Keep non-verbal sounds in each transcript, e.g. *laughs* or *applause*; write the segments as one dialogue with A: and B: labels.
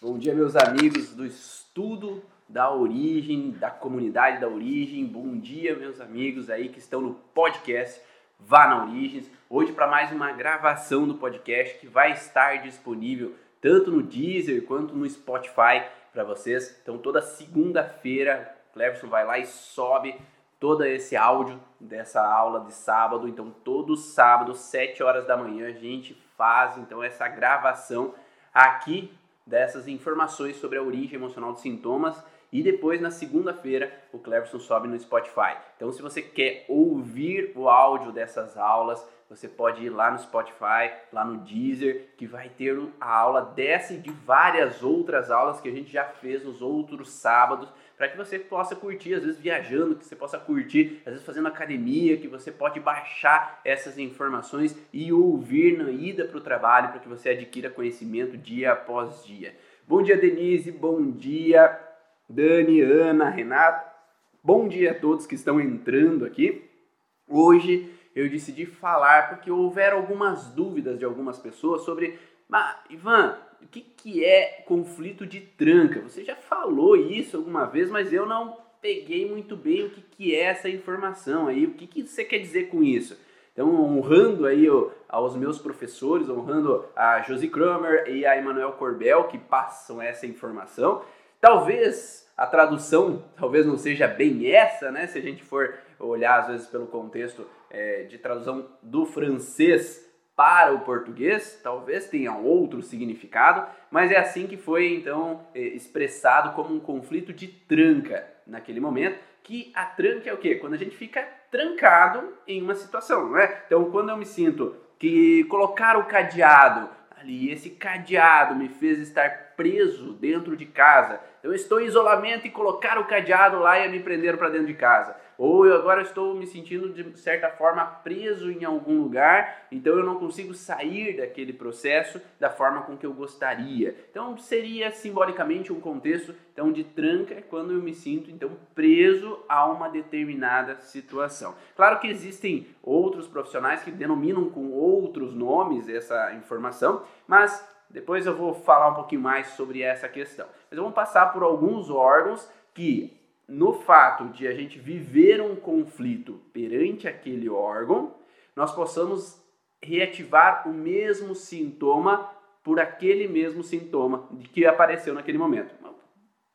A: Bom dia, meus amigos do estudo da origem, da comunidade da origem. Bom dia, meus amigos aí que estão no podcast Vá na Origens. Hoje para mais uma gravação do podcast que vai estar disponível tanto no Deezer quanto no Spotify para vocês. Então toda segunda-feira, Cleverson vai lá e sobe todo esse áudio dessa aula de sábado. Então todo sábado, 7 horas da manhã, a gente faz então essa gravação aqui dessas informações sobre a origem emocional dos sintomas e depois na segunda-feira o Cleverson sobe no Spotify. Então se você quer ouvir o áudio dessas aulas, você pode ir lá no Spotify, lá no Deezer, que vai ter a aula dessa e de várias outras aulas que a gente já fez nos outros sábados, para que você possa curtir, às vezes viajando, que você possa curtir, às vezes fazendo academia, que você pode baixar essas informações e ouvir na ida para o trabalho, para que você adquira conhecimento dia após dia. Bom dia, Denise, bom dia, Dani, Ana, Renato. Bom dia a todos que estão entrando aqui. Hoje eu decidi falar porque houveram algumas dúvidas de algumas pessoas sobre, mas Ivan, o que, que é conflito de tranca? Você já falou isso alguma vez, mas eu não peguei muito bem o que, que é essa informação aí, o que, que você quer dizer com isso? Então, honrando aí aos meus professores, honrando a Josie Kramer e a Emanuel Corbel que passam essa informação, talvez a tradução talvez não seja bem essa, né? Se a gente for olhar às vezes pelo contexto é, de tradução do francês para o português, talvez tenha outro significado, mas é assim que foi então é, expressado como um conflito de tranca naquele momento, que a tranca é o quê? Quando a gente fica trancado em uma situação, não é? Então, quando eu me sinto que colocar o cadeado ali, esse cadeado me fez estar preso dentro de casa. Eu estou em isolamento e colocar o cadeado lá e me prender para dentro de casa ou eu agora estou me sentindo de certa forma preso em algum lugar, então eu não consigo sair daquele processo da forma com que eu gostaria. Então seria simbolicamente um contexto então de tranca é quando eu me sinto então preso a uma determinada situação. Claro que existem outros profissionais que denominam com outros nomes essa informação, mas depois eu vou falar um pouquinho mais sobre essa questão. Mas vamos passar por alguns órgãos que no fato de a gente viver um conflito perante aquele órgão, nós possamos reativar o mesmo sintoma por aquele mesmo sintoma que apareceu naquele momento.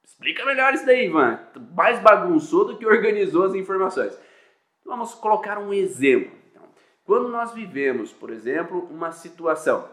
A: Explica melhor isso daí, Ivan. Mais bagunçou do que organizou as informações. Vamos colocar um exemplo. Então, quando nós vivemos, por exemplo, uma situação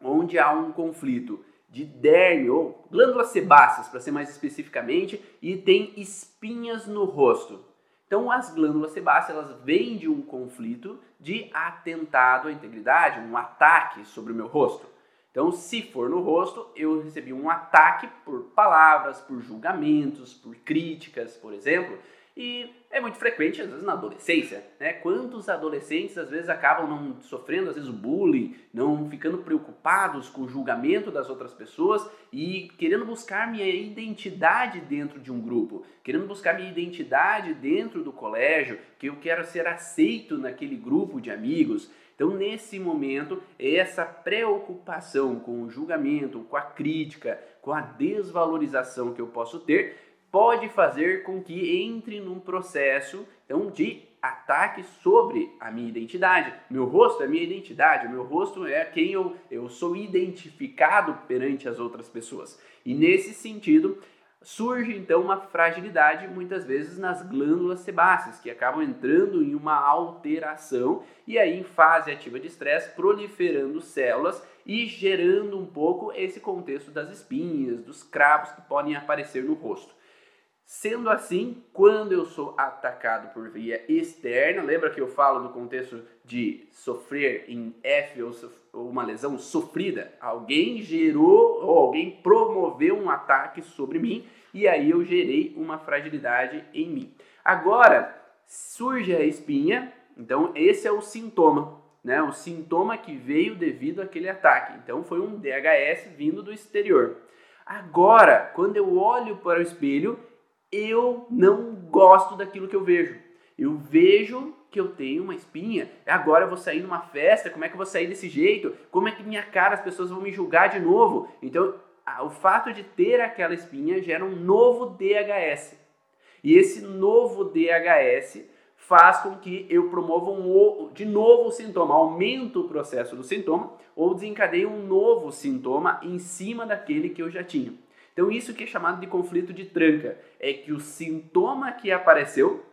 A: onde há um conflito de derme ou glândulas sebáceas, para ser mais especificamente, e tem espinhas no rosto. Então, as glândulas sebáceas elas vêm de um conflito de atentado à integridade, um ataque sobre o meu rosto. Então, se for no rosto, eu recebi um ataque por palavras, por julgamentos, por críticas, por exemplo, e é muito frequente, às vezes, na adolescência, né? Quantos adolescentes, às vezes, acabam não sofrendo, às vezes, o bullying, não ficando preocupados com o julgamento das outras pessoas e querendo buscar minha identidade dentro de um grupo, querendo buscar minha identidade dentro do colégio, que eu quero ser aceito naquele grupo de amigos. Então, nesse momento, essa preocupação com o julgamento, com a crítica, com a desvalorização que eu posso ter, pode fazer com que entre num processo então, de ataque sobre a minha identidade. Meu rosto é minha identidade, meu rosto é quem eu, eu sou identificado perante as outras pessoas. E nesse sentido, surge então uma fragilidade muitas vezes nas glândulas sebáceas, que acabam entrando em uma alteração e aí em fase ativa de estresse, proliferando células e gerando um pouco esse contexto das espinhas, dos cravos que podem aparecer no rosto. Sendo assim, quando eu sou atacado por via externa, lembra que eu falo do contexto de sofrer em F ou uma lesão sofrida? Alguém gerou ou alguém promoveu um ataque sobre mim e aí eu gerei uma fragilidade em mim. Agora, surge a espinha, então esse é o sintoma, né? O sintoma que veio devido àquele ataque. Então foi um DHS vindo do exterior. Agora, quando eu olho para o espelho, eu não gosto daquilo que eu vejo. Eu vejo que eu tenho uma espinha, agora eu vou sair numa festa, como é que eu vou sair desse jeito? Como é que minha cara as pessoas vão me julgar de novo? Então, o fato de ter aquela espinha gera um novo DHS. E esse novo DHS faz com que eu promova um, de novo o sintoma, aumento o processo do sintoma ou desencadeie um novo sintoma em cima daquele que eu já tinha. Então isso que é chamado de conflito de tranca, é que o sintoma que apareceu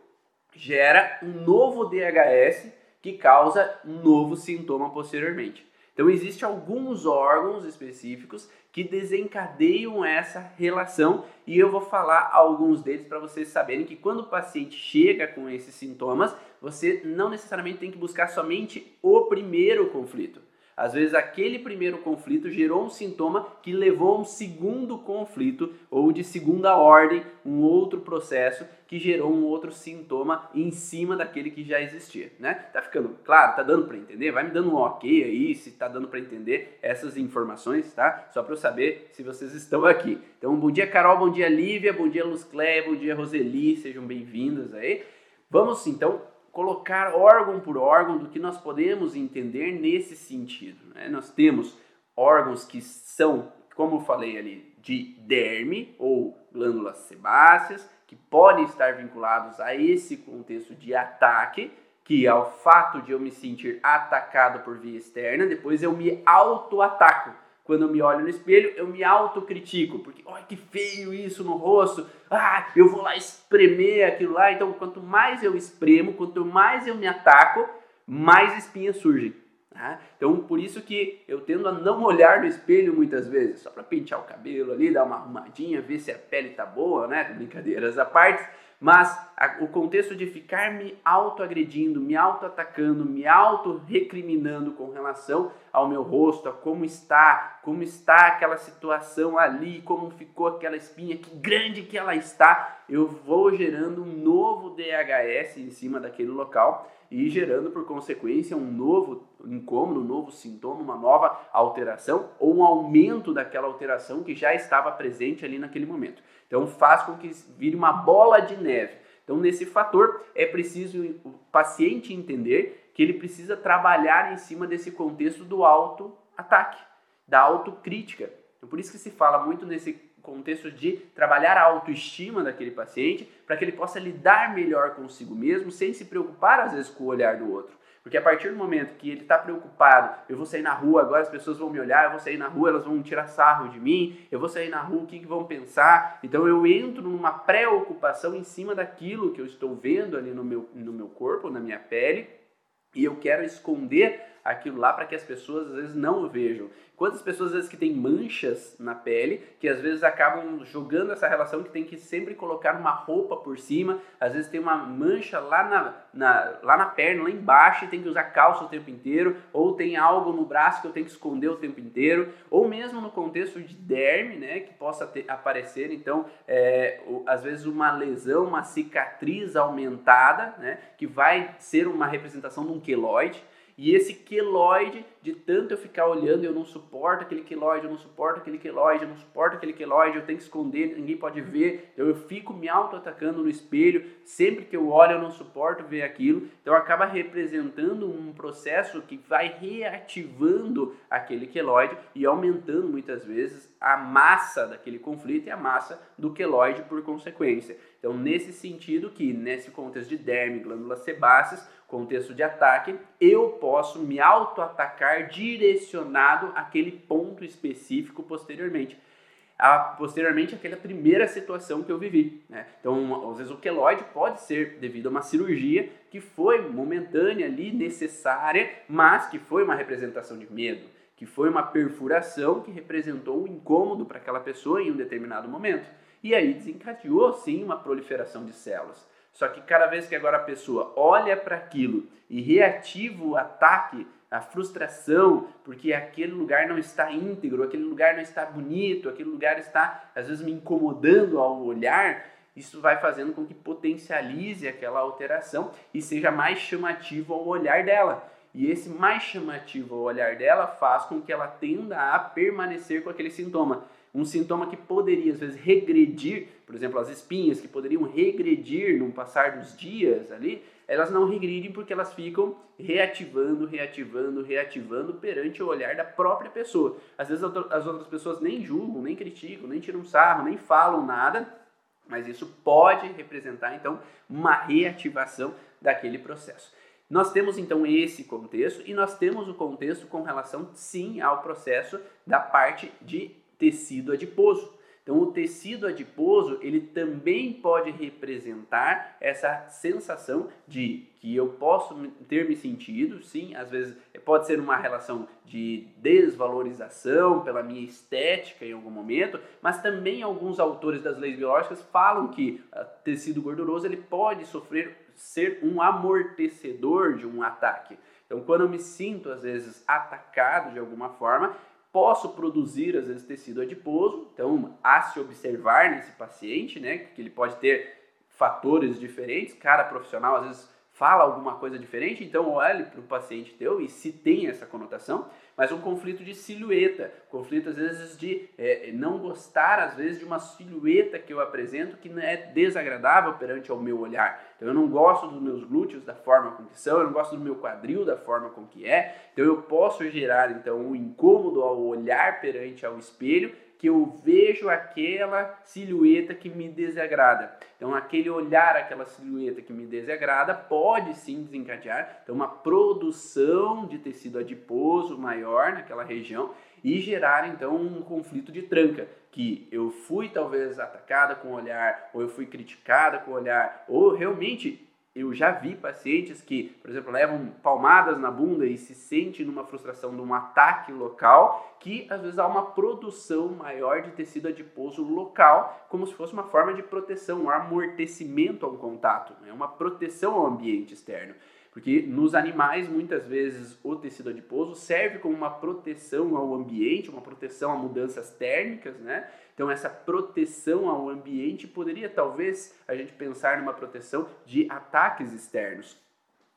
A: gera um novo DHS que causa um novo sintoma posteriormente. Então existem alguns órgãos específicos que desencadeiam essa relação e eu vou falar alguns deles para vocês saberem que quando o paciente chega com esses sintomas, você não necessariamente tem que buscar somente o primeiro conflito. Às vezes aquele primeiro conflito gerou um sintoma que levou a um segundo conflito ou de segunda ordem, um outro processo que gerou um outro sintoma em cima daquele que já existia, né? Tá ficando claro? Tá dando para entender? Vai me dando um OK aí se tá dando para entender essas informações, tá? Só para eu saber se vocês estão aqui. Então, bom dia Carol, bom dia Lívia, bom dia Luz Cléia, bom dia Roseli, sejam bem-vindas aí. Vamos então colocar órgão por órgão do que nós podemos entender nesse sentido. Né? Nós temos órgãos que são, como eu falei ali, de derme ou glândulas sebáceas, que podem estar vinculados a esse contexto de ataque, que é o fato de eu me sentir atacado por via externa, depois eu me auto-ataco quando eu me olho no espelho, eu me autocritico, porque olha que feio isso no rosto, ah, eu vou lá espremer aquilo lá. Então, quanto mais eu espremo, quanto mais eu me ataco, mais espinhas surgem. Tá? Então, por isso que eu tendo a não olhar no espelho muitas vezes, só para pentear o cabelo ali, dar uma arrumadinha, ver se a pele tá boa, né? Brincadeiras à parte mas a, o contexto de ficar me autoagredindo, me autoatacando, me auto-recriminando com relação ao meu rosto, a como está, como está aquela situação ali, como ficou aquela espinha, que grande que ela está, eu vou gerando um novo DHS em cima daquele local e gerando por consequência um novo incômodo, um novo sintoma, uma nova alteração ou um aumento daquela alteração que já estava presente ali naquele momento. Então faz com que vire uma bola de neve. Então nesse fator é preciso o paciente entender que ele precisa trabalhar em cima desse contexto do auto-ataque, da autocrítica. Então por isso que se fala muito nesse contexto de trabalhar a autoestima daquele paciente para que ele possa lidar melhor consigo mesmo sem se preocupar às vezes com o olhar do outro. Porque a partir do momento que ele está preocupado, eu vou sair na rua, agora as pessoas vão me olhar, eu vou sair na rua, elas vão tirar sarro de mim, eu vou sair na rua, o que, que vão pensar? Então eu entro numa preocupação em cima daquilo que eu estou vendo ali no meu, no meu corpo, na minha pele, e eu quero esconder aquilo lá para que as pessoas às vezes não o vejam. Quantas pessoas às vezes que têm manchas na pele, que às vezes acabam jogando essa relação que tem que sempre colocar uma roupa por cima, às vezes tem uma mancha lá na, na, lá na perna, lá embaixo, e tem que usar calça o tempo inteiro, ou tem algo no braço que eu tenho que esconder o tempo inteiro, ou mesmo no contexto de derme, né, que possa ter, aparecer, então, é, às vezes uma lesão, uma cicatriz aumentada, né, que vai ser uma representação de um queloide, e esse queloide, de tanto eu ficar olhando, eu não suporto aquele queloide, eu não suporto aquele queloide, eu não suporto aquele queloide, eu tenho que esconder, ninguém pode ver. Então eu fico me auto-atacando no espelho, sempre que eu olho eu não suporto ver aquilo. Então acaba representando um processo que vai reativando aquele queloide e aumentando muitas vezes a massa daquele conflito e a massa do queloide por consequência. Então nesse sentido que nesse contexto de derme, glândulas sebáceas, contexto de ataque, eu posso me auto-atacar direcionado àquele ponto específico posteriormente. A, posteriormente, aquela primeira situação que eu vivi. Né? Então, às vezes, o queloide pode ser devido a uma cirurgia que foi momentânea ali, necessária, mas que foi uma representação de medo, que foi uma perfuração que representou um incômodo para aquela pessoa em um determinado momento. E aí desencadeou, sim, uma proliferação de células. Só que cada vez que agora a pessoa olha para aquilo e reativa o ataque, a frustração, porque aquele lugar não está íntegro, aquele lugar não está bonito, aquele lugar está às vezes me incomodando ao olhar, isso vai fazendo com que potencialize aquela alteração e seja mais chamativo ao olhar dela. E esse mais chamativo ao olhar dela faz com que ela tenda a permanecer com aquele sintoma. Um sintoma que poderia às vezes regredir, por exemplo, as espinhas que poderiam regredir no passar dos dias ali, elas não regridem porque elas ficam reativando, reativando, reativando perante o olhar da própria pessoa. Às vezes as outras pessoas nem julgam, nem criticam, nem tiram sarro, nem falam nada, mas isso pode representar então uma reativação daquele processo. Nós temos então esse contexto e nós temos o contexto com relação sim ao processo da parte de tecido adiposo. Então, o tecido adiposo ele também pode representar essa sensação de que eu posso ter me sentido, sim, às vezes pode ser uma relação de desvalorização pela minha estética em algum momento, mas também alguns autores das leis biológicas falam que uh, tecido gorduroso ele pode sofrer ser um amortecedor de um ataque. Então, quando eu me sinto às vezes atacado de alguma forma, posso produzir, às vezes, tecido adiposo. Então, a se observar nesse paciente, né? Que ele pode ter fatores diferentes. Cada profissional, às vezes, fala alguma coisa diferente. Então, olhe para o paciente teu e se tem essa conotação mas um conflito de silhueta, conflito às vezes de é, não gostar às vezes de uma silhueta que eu apresento que é desagradável perante ao meu olhar. Então eu não gosto dos meus glúteos da forma com que são, eu não gosto do meu quadril da forma com que é. Então eu posso gerar então um incômodo ao olhar perante ao espelho que eu vejo aquela silhueta que me desagrada. Então, aquele olhar, aquela silhueta que me desagrada, pode sim desencadear então, uma produção de tecido adiposo maior naquela região e gerar então um conflito de tranca, que eu fui talvez atacada com o olhar, ou eu fui criticada com o olhar, ou realmente eu já vi pacientes que, por exemplo, levam palmadas na bunda e se sentem numa frustração de um ataque local, que às vezes há uma produção maior de tecido adiposo local, como se fosse uma forma de proteção, um amortecimento ao contato, né? uma proteção ao ambiente externo. Porque nos animais, muitas vezes, o tecido adiposo serve como uma proteção ao ambiente, uma proteção a mudanças térmicas, né? Então, essa proteção ao ambiente poderia, talvez, a gente pensar numa proteção de ataques externos.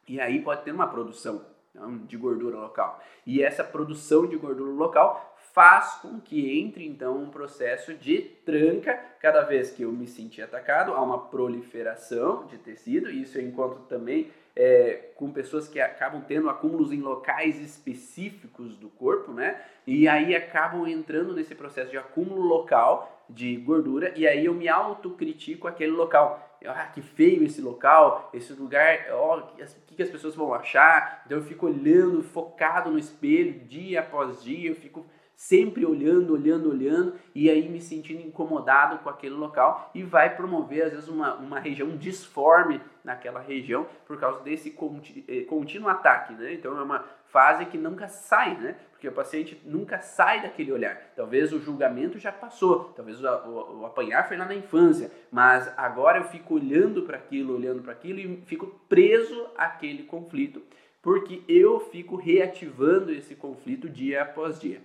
A: E aí pode ter uma produção então, de gordura local. E essa produção de gordura local faz com que entre então um processo de tranca. Cada vez que eu me sentir atacado, há uma proliferação de tecido, e isso eu encontro também é, com pessoas que acabam tendo acúmulos em locais específicos do corpo, né? E aí acabam entrando nesse processo de acúmulo local de gordura, e aí eu me autocritico aquele local. Ah, que feio esse local, esse lugar, ó, o que, que as pessoas vão achar? Então eu fico olhando, focado no espelho, dia após dia, eu fico sempre olhando, olhando, olhando e aí me sentindo incomodado com aquele local e vai promover às vezes uma, uma região disforme naquela região por causa desse eh, contínuo ataque, né? Então é uma fase que nunca sai, né? Porque o paciente nunca sai daquele olhar. Talvez o julgamento já passou, talvez o, o, o apanhar foi lá na infância, mas agora eu fico olhando para aquilo, olhando para aquilo e fico preso àquele conflito porque eu fico reativando esse conflito dia após dia.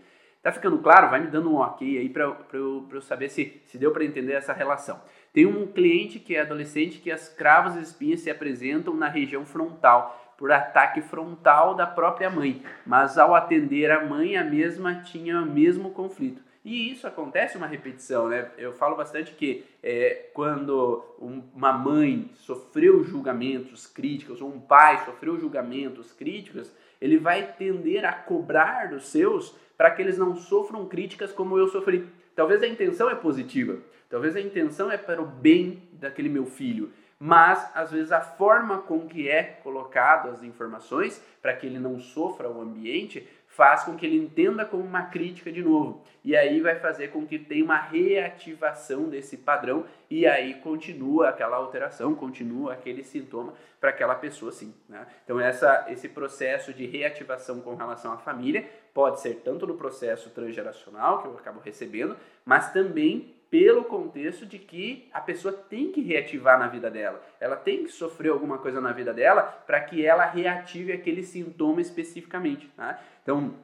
A: Tá ficando claro? Vai me dando um ok aí para eu, eu saber se, se deu para entender essa relação. Tem um cliente que é adolescente que as cravas e espinhas se apresentam na região frontal, por ataque frontal da própria mãe, mas ao atender a mãe, a mesma tinha o mesmo conflito. E isso acontece uma repetição, né? Eu falo bastante que é, quando uma mãe sofreu julgamentos críticos, ou um pai sofreu julgamentos críticos, ele vai tender a cobrar dos seus para que eles não sofram críticas como eu sofri. Talvez a intenção é positiva, talvez a intenção é para o bem daquele meu filho, mas às vezes a forma com que é colocado as informações para que ele não sofra o ambiente faz com que ele entenda como uma crítica de novo. E aí vai fazer com que tenha uma reativação desse padrão e aí continua aquela alteração, continua aquele sintoma para aquela pessoa sim. Né? Então essa, esse processo de reativação com relação à família pode ser tanto no processo transgeracional que eu acabo recebendo, mas também pelo contexto de que a pessoa tem que reativar na vida dela. Ela tem que sofrer alguma coisa na vida dela para que ela reative aquele sintoma especificamente. Tá? Então,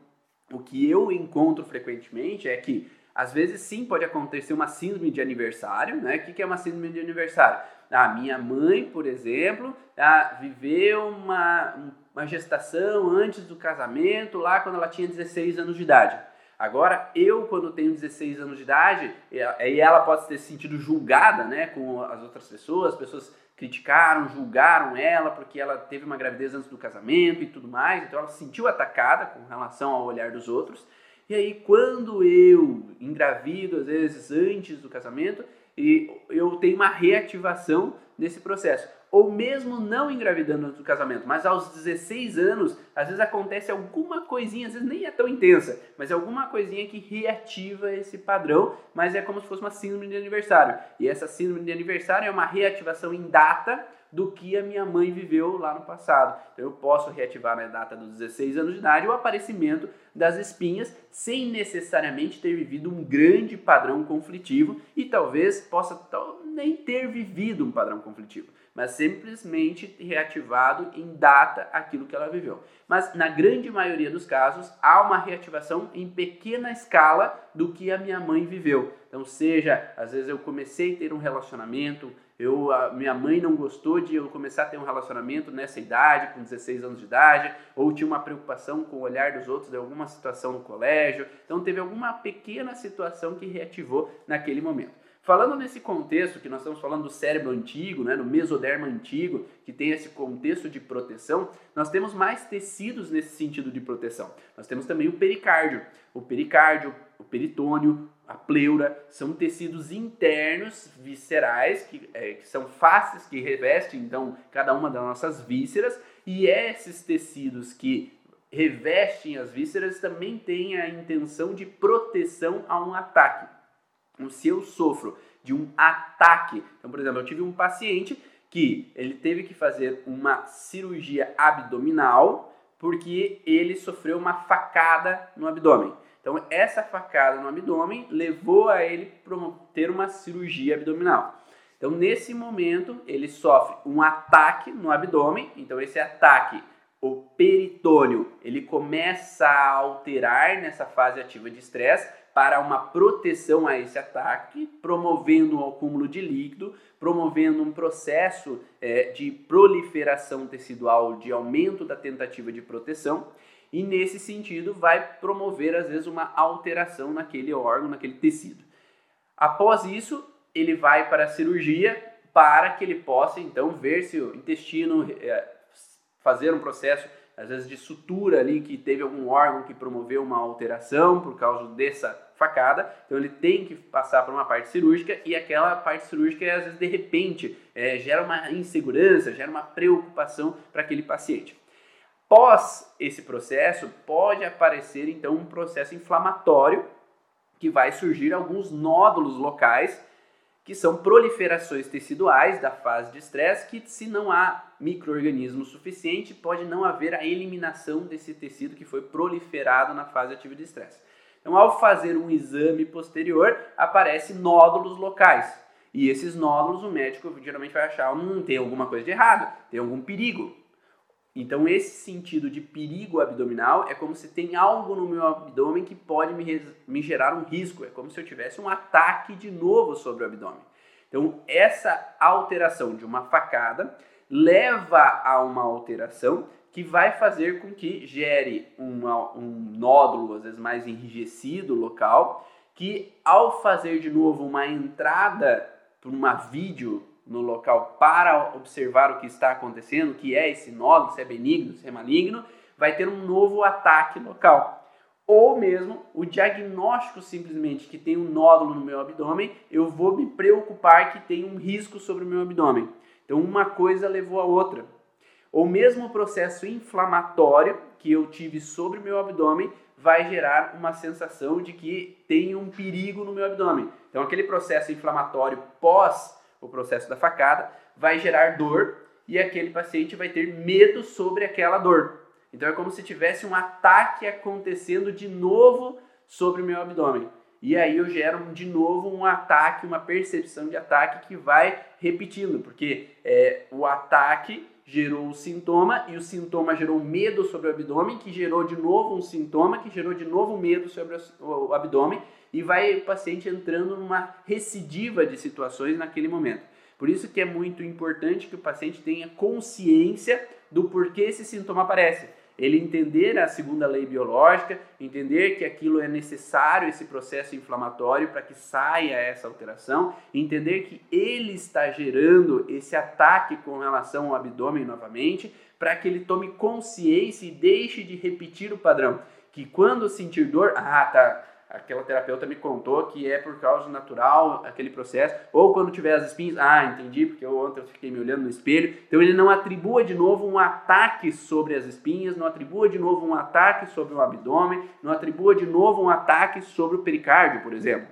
A: o que eu encontro frequentemente é que às vezes sim pode acontecer uma síndrome de aniversário, né? O que é uma síndrome de aniversário? A minha mãe, por exemplo, ah, viveu uma, uma gestação antes do casamento, lá quando ela tinha 16 anos de idade. Agora, eu, quando tenho 16 anos de idade, e ela pode ter se sentido julgada né, com as outras pessoas, as pessoas criticaram, julgaram ela porque ela teve uma gravidez antes do casamento e tudo mais, então ela se sentiu atacada com relação ao olhar dos outros. E aí, quando eu engravido, às vezes antes do casamento, eu tenho uma reativação desse processo ou mesmo não engravidando do casamento, mas aos 16 anos, às vezes acontece alguma coisinha, às vezes nem é tão intensa, mas é alguma coisinha que reativa esse padrão, mas é como se fosse uma síndrome de aniversário. E essa síndrome de aniversário é uma reativação em data do que a minha mãe viveu lá no passado. Então eu posso reativar na data dos 16 anos de idade o aparecimento das espinhas sem necessariamente ter vivido um grande padrão conflitivo e talvez possa nem ter vivido um padrão conflitivo mas simplesmente reativado em data aquilo que ela viveu. Mas na grande maioria dos casos há uma reativação em pequena escala do que a minha mãe viveu. Então, seja, às vezes eu comecei a ter um relacionamento, eu, minha mãe não gostou de eu começar a ter um relacionamento nessa idade, com 16 anos de idade, ou tinha uma preocupação com o olhar dos outros de alguma situação no colégio. Então, teve alguma pequena situação que reativou naquele momento. Falando nesse contexto que nós estamos falando do cérebro antigo, né, do mesoderma antigo, que tem esse contexto de proteção, nós temos mais tecidos nesse sentido de proteção. Nós temos também o pericárdio. O pericárdio, o peritônio, a pleura, são tecidos internos viscerais, que, é, que são faces que revestem então cada uma das nossas vísceras, e esses tecidos que revestem as vísceras também têm a intenção de proteção a um ataque. Então, se eu sofro de um ataque, então, por exemplo, eu tive um paciente que ele teve que fazer uma cirurgia abdominal porque ele sofreu uma facada no abdômen. Então, essa facada no abdômen levou a ele ter uma cirurgia abdominal. Então, nesse momento, ele sofre um ataque no abdômen. Então, esse ataque, o peritônio, ele começa a alterar nessa fase ativa de estresse para uma proteção a esse ataque, promovendo o acúmulo de líquido, promovendo um processo é, de proliferação tecidual, de aumento da tentativa de proteção, e nesse sentido vai promover às vezes uma alteração naquele órgão, naquele tecido. Após isso, ele vai para a cirurgia para que ele possa então ver se o intestino é, fazer um processo às vezes de sutura ali, que teve algum órgão que promoveu uma alteração por causa dessa facada, então ele tem que passar por uma parte cirúrgica e aquela parte cirúrgica, às vezes, de repente, é, gera uma insegurança, gera uma preocupação para aquele paciente. Pós esse processo, pode aparecer então um processo inflamatório que vai surgir alguns nódulos locais que são proliferações teciduais da fase de estresse, que se não há microorganismo suficiente, pode não haver a eliminação desse tecido que foi proliferado na fase ativa de estresse. Então, ao fazer um exame posterior, aparecem nódulos locais. E esses nódulos o médico geralmente vai achar, hum, tem alguma coisa de errado, tem algum perigo. Então, esse sentido de perigo abdominal é como se tem algo no meu abdômen que pode me, me gerar um risco. É como se eu tivesse um ataque de novo sobre o abdômen. Então, essa alteração de uma facada leva a uma alteração que vai fazer com que gere uma, um nódulo, às vezes mais enrijecido local, que ao fazer de novo uma entrada por uma vídeo no local para observar o que está acontecendo, que é esse nódulo, se é benigno, se é maligno, vai ter um novo ataque local. Ou mesmo o diagnóstico simplesmente que tem um nódulo no meu abdômen, eu vou me preocupar que tem um risco sobre o meu abdômen. Então uma coisa levou a outra. Ou mesmo o processo inflamatório que eu tive sobre o meu abdômen vai gerar uma sensação de que tem um perigo no meu abdômen. Então aquele processo inflamatório pós o processo da facada, vai gerar dor e aquele paciente vai ter medo sobre aquela dor. Então é como se tivesse um ataque acontecendo de novo sobre o meu abdômen. E aí eu gero de novo um ataque, uma percepção de ataque que vai repetindo, porque é, o ataque gerou o sintoma e o sintoma gerou medo sobre o abdômen, que gerou de novo um sintoma, que gerou de novo medo sobre o abdômen e vai o paciente entrando numa recidiva de situações naquele momento. Por isso que é muito importante que o paciente tenha consciência do porquê esse sintoma aparece. Ele entender a segunda lei biológica, entender que aquilo é necessário, esse processo inflamatório, para que saia essa alteração, entender que ele está gerando esse ataque com relação ao abdômen novamente, para que ele tome consciência e deixe de repetir o padrão. Que quando sentir dor, ah, tá aquela terapeuta me contou que é por causa natural aquele processo, ou quando tiver as espinhas, ah, entendi, porque eu ontem eu fiquei me olhando no espelho. Então ele não atribua de novo um ataque sobre as espinhas, não atribua de novo um ataque sobre o abdômen, não atribua de novo um ataque sobre o pericárdio, por exemplo.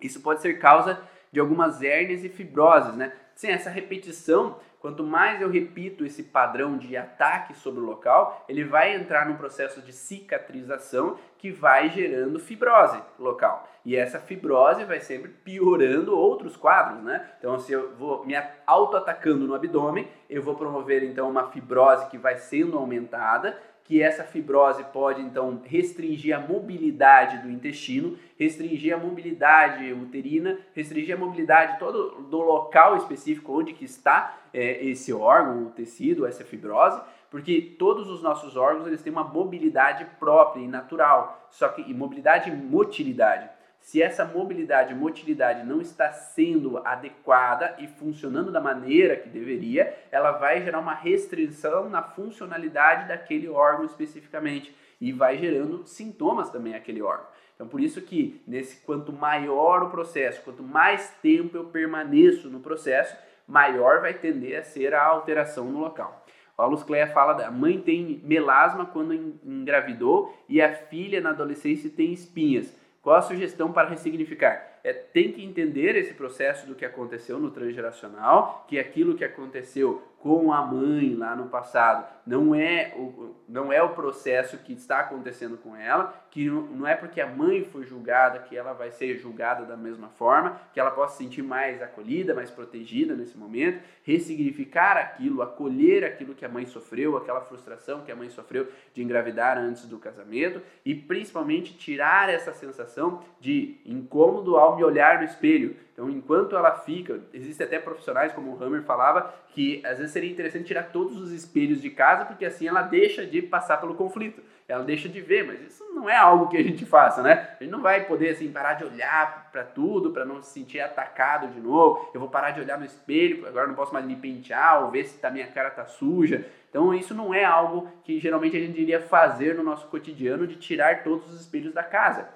A: Isso pode ser causa de algumas hérnias e fibroses, né? Sim, essa repetição Quanto mais eu repito esse padrão de ataque sobre o local, ele vai entrar num processo de cicatrização que vai gerando fibrose local. E essa fibrose vai sempre piorando outros quadros, né? Então, se eu vou me auto-atacando no abdômen, eu vou promover então uma fibrose que vai sendo aumentada que essa fibrose pode então restringir a mobilidade do intestino, restringir a mobilidade uterina, restringir a mobilidade todo do local específico onde que está é, esse órgão, o tecido, essa fibrose, porque todos os nossos órgãos eles têm uma mobilidade própria e natural, só que e mobilidade e motilidade. Se essa mobilidade e motilidade não está sendo adequada e funcionando da maneira que deveria, ela vai gerar uma restrição na funcionalidade daquele órgão especificamente e vai gerando sintomas também aquele órgão. Então, por isso que nesse quanto maior o processo, quanto mais tempo eu permaneço no processo, maior vai tender a ser a alteração no local. A Luz Cleia fala da mãe tem melasma quando engravidou e a filha na adolescência tem espinhas. Qual a sugestão para ressignificar? É, tem que entender esse processo do que aconteceu no transgeracional, que aquilo que aconteceu com a mãe lá no passado não é o, não é o processo que está acontecendo com ela, que não é porque a mãe foi julgada que ela vai ser julgada da mesma forma, que ela possa se sentir mais acolhida, mais protegida nesse momento, ressignificar aquilo, acolher aquilo que a mãe sofreu, aquela frustração que a mãe sofreu de engravidar antes do casamento e principalmente tirar essa sensação de incômodo ao me olhar no espelho. Então, enquanto ela fica, existem até profissionais, como o Hammer falava, que às vezes seria interessante tirar todos os espelhos de casa, porque assim ela deixa de passar pelo conflito, ela deixa de ver, mas isso não é algo que a gente faça, né? A gente não vai poder assim parar de olhar para tudo, para não se sentir atacado de novo. Eu vou parar de olhar no espelho, agora não posso mais me pentear ou ver se tá, minha cara tá suja. Então, isso não é algo que geralmente a gente iria fazer no nosso cotidiano de tirar todos os espelhos da casa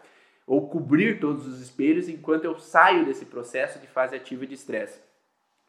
A: ou cobrir todos os espelhos enquanto eu saio desse processo de fase ativa de estresse.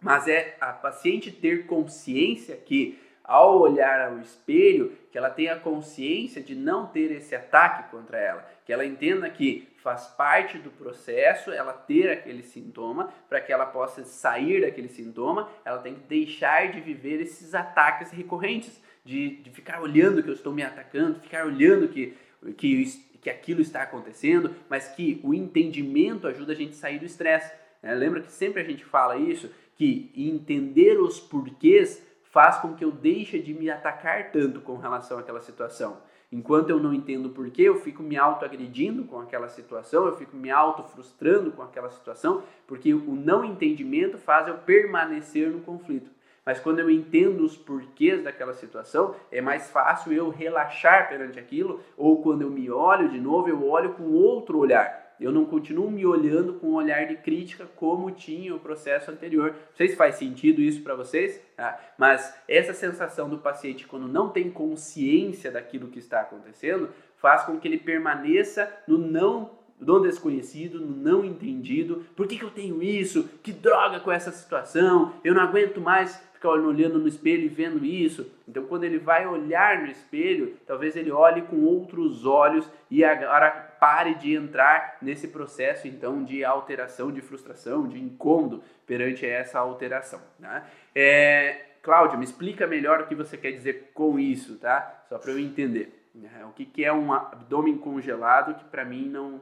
A: Mas é a paciente ter consciência que ao olhar ao espelho, que ela tenha consciência de não ter esse ataque contra ela, que ela entenda que faz parte do processo ela ter aquele sintoma, para que ela possa sair daquele sintoma, ela tem que deixar de viver esses ataques recorrentes, de, de ficar olhando que eu estou me atacando, ficar olhando que, que que aquilo está acontecendo, mas que o entendimento ajuda a gente a sair do estresse. Né? Lembra que sempre a gente fala isso, que entender os porquês faz com que eu deixe de me atacar tanto com relação àquela situação. Enquanto eu não entendo o porquê, eu fico me auto-agredindo com aquela situação, eu fico me auto-frustrando com aquela situação, porque o não entendimento faz eu permanecer no conflito. Mas quando eu entendo os porquês daquela situação, é mais fácil eu relaxar perante aquilo, ou quando eu me olho de novo, eu olho com outro olhar. Eu não continuo me olhando com um olhar de crítica como tinha o processo anterior. Não sei se faz sentido isso para vocês, tá? mas essa sensação do paciente quando não tem consciência daquilo que está acontecendo faz com que ele permaneça no não no desconhecido, no não entendido. Por que, que eu tenho isso? Que droga com essa situação? Eu não aguento mais olhando no espelho e vendo isso. Então, quando ele vai olhar no espelho, talvez ele olhe com outros olhos e agora pare de entrar nesse processo então de alteração, de frustração, de incômodo perante essa alteração. Né? É, Cláudia, me explica melhor o que você quer dizer com isso, tá? Só para eu entender. Né? O que, que é um abdômen congelado que para mim não,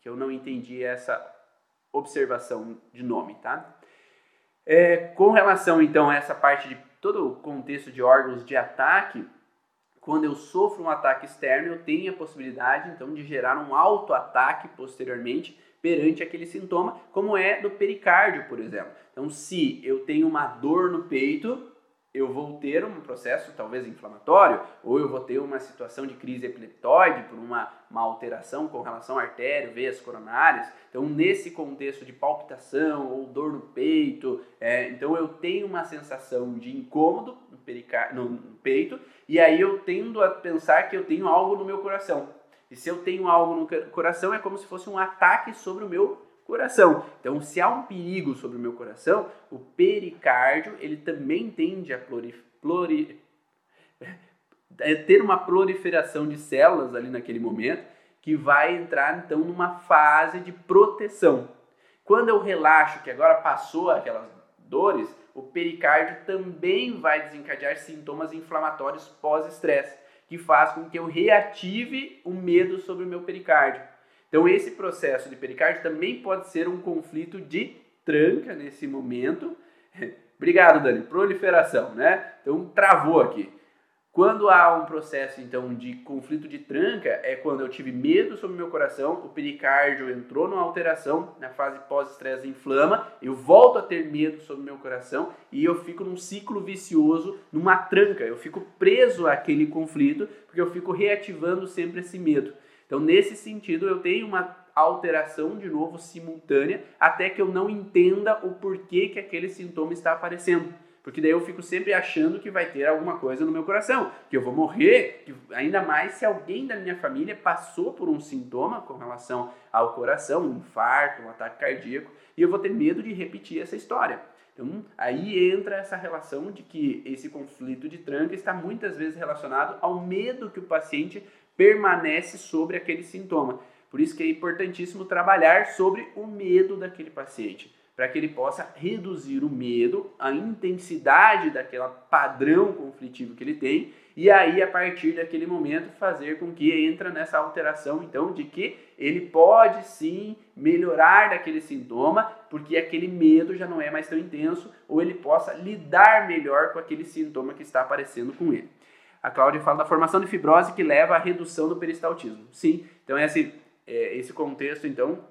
A: que eu não entendi essa observação de nome, tá? É, com relação então a essa parte de todo o contexto de órgãos de ataque, quando eu sofro um ataque externo, eu tenho a possibilidade então de gerar um autoataque posteriormente perante aquele sintoma, como é do pericárdio, por exemplo. Então, se eu tenho uma dor no peito, eu vou ter um processo talvez inflamatório, ou eu vou ter uma situação de crise epileptoide por uma, uma alteração com relação à artéria, veias coronárias. Então, nesse contexto de palpitação ou dor no peito, é, então eu tenho uma sensação de incômodo no, no, no peito, e aí eu tendo a pensar que eu tenho algo no meu coração. E se eu tenho algo no coração, é como se fosse um ataque sobre o meu coração. Então, se há um perigo sobre o meu coração, o pericárdio ele também tende a pluri, é, ter uma proliferação de células ali naquele momento que vai entrar então numa fase de proteção. Quando eu relaxo, que agora passou aquelas dores, o pericárdio também vai desencadear sintomas inflamatórios pós-estresse, que faz com que eu reative o medo sobre o meu pericárdio. Então, esse processo de pericárdio também pode ser um conflito de tranca nesse momento. *laughs* Obrigado, Dani. Proliferação, né? Então, travou aqui. Quando há um processo, então, de conflito de tranca, é quando eu tive medo sobre o meu coração, o pericárdio entrou numa alteração, na fase pós-estresse inflama, eu volto a ter medo sobre o meu coração e eu fico num ciclo vicioso, numa tranca. Eu fico preso àquele conflito, porque eu fico reativando sempre esse medo. Então, nesse sentido, eu tenho uma alteração de novo simultânea até que eu não entenda o porquê que aquele sintoma está aparecendo. Porque daí eu fico sempre achando que vai ter alguma coisa no meu coração, que eu vou morrer, que, ainda mais se alguém da minha família passou por um sintoma com relação ao coração, um infarto, um ataque cardíaco, e eu vou ter medo de repetir essa história. Então, aí entra essa relação de que esse conflito de tranca está muitas vezes relacionado ao medo que o paciente permanece sobre aquele sintoma. Por isso que é importantíssimo trabalhar sobre o medo daquele paciente, para que ele possa reduzir o medo, a intensidade daquele padrão conflitivo que ele tem, e aí a partir daquele momento fazer com que entre nessa alteração então de que ele pode sim melhorar daquele sintoma, porque aquele medo já não é mais tão intenso, ou ele possa lidar melhor com aquele sintoma que está aparecendo com ele. A Cláudia fala da formação de fibrose que leva à redução do peristaltismo. Sim, então esse, é, esse contexto, então,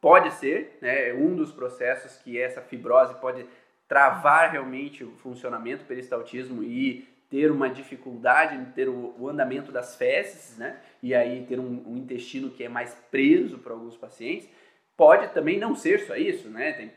A: pode ser né, um dos processos que essa fibrose pode travar realmente o funcionamento do peristaltismo e ter uma dificuldade em ter o, o andamento das fezes, né? E aí ter um, um intestino que é mais preso para alguns pacientes. Pode também não ser só isso, né? Tem,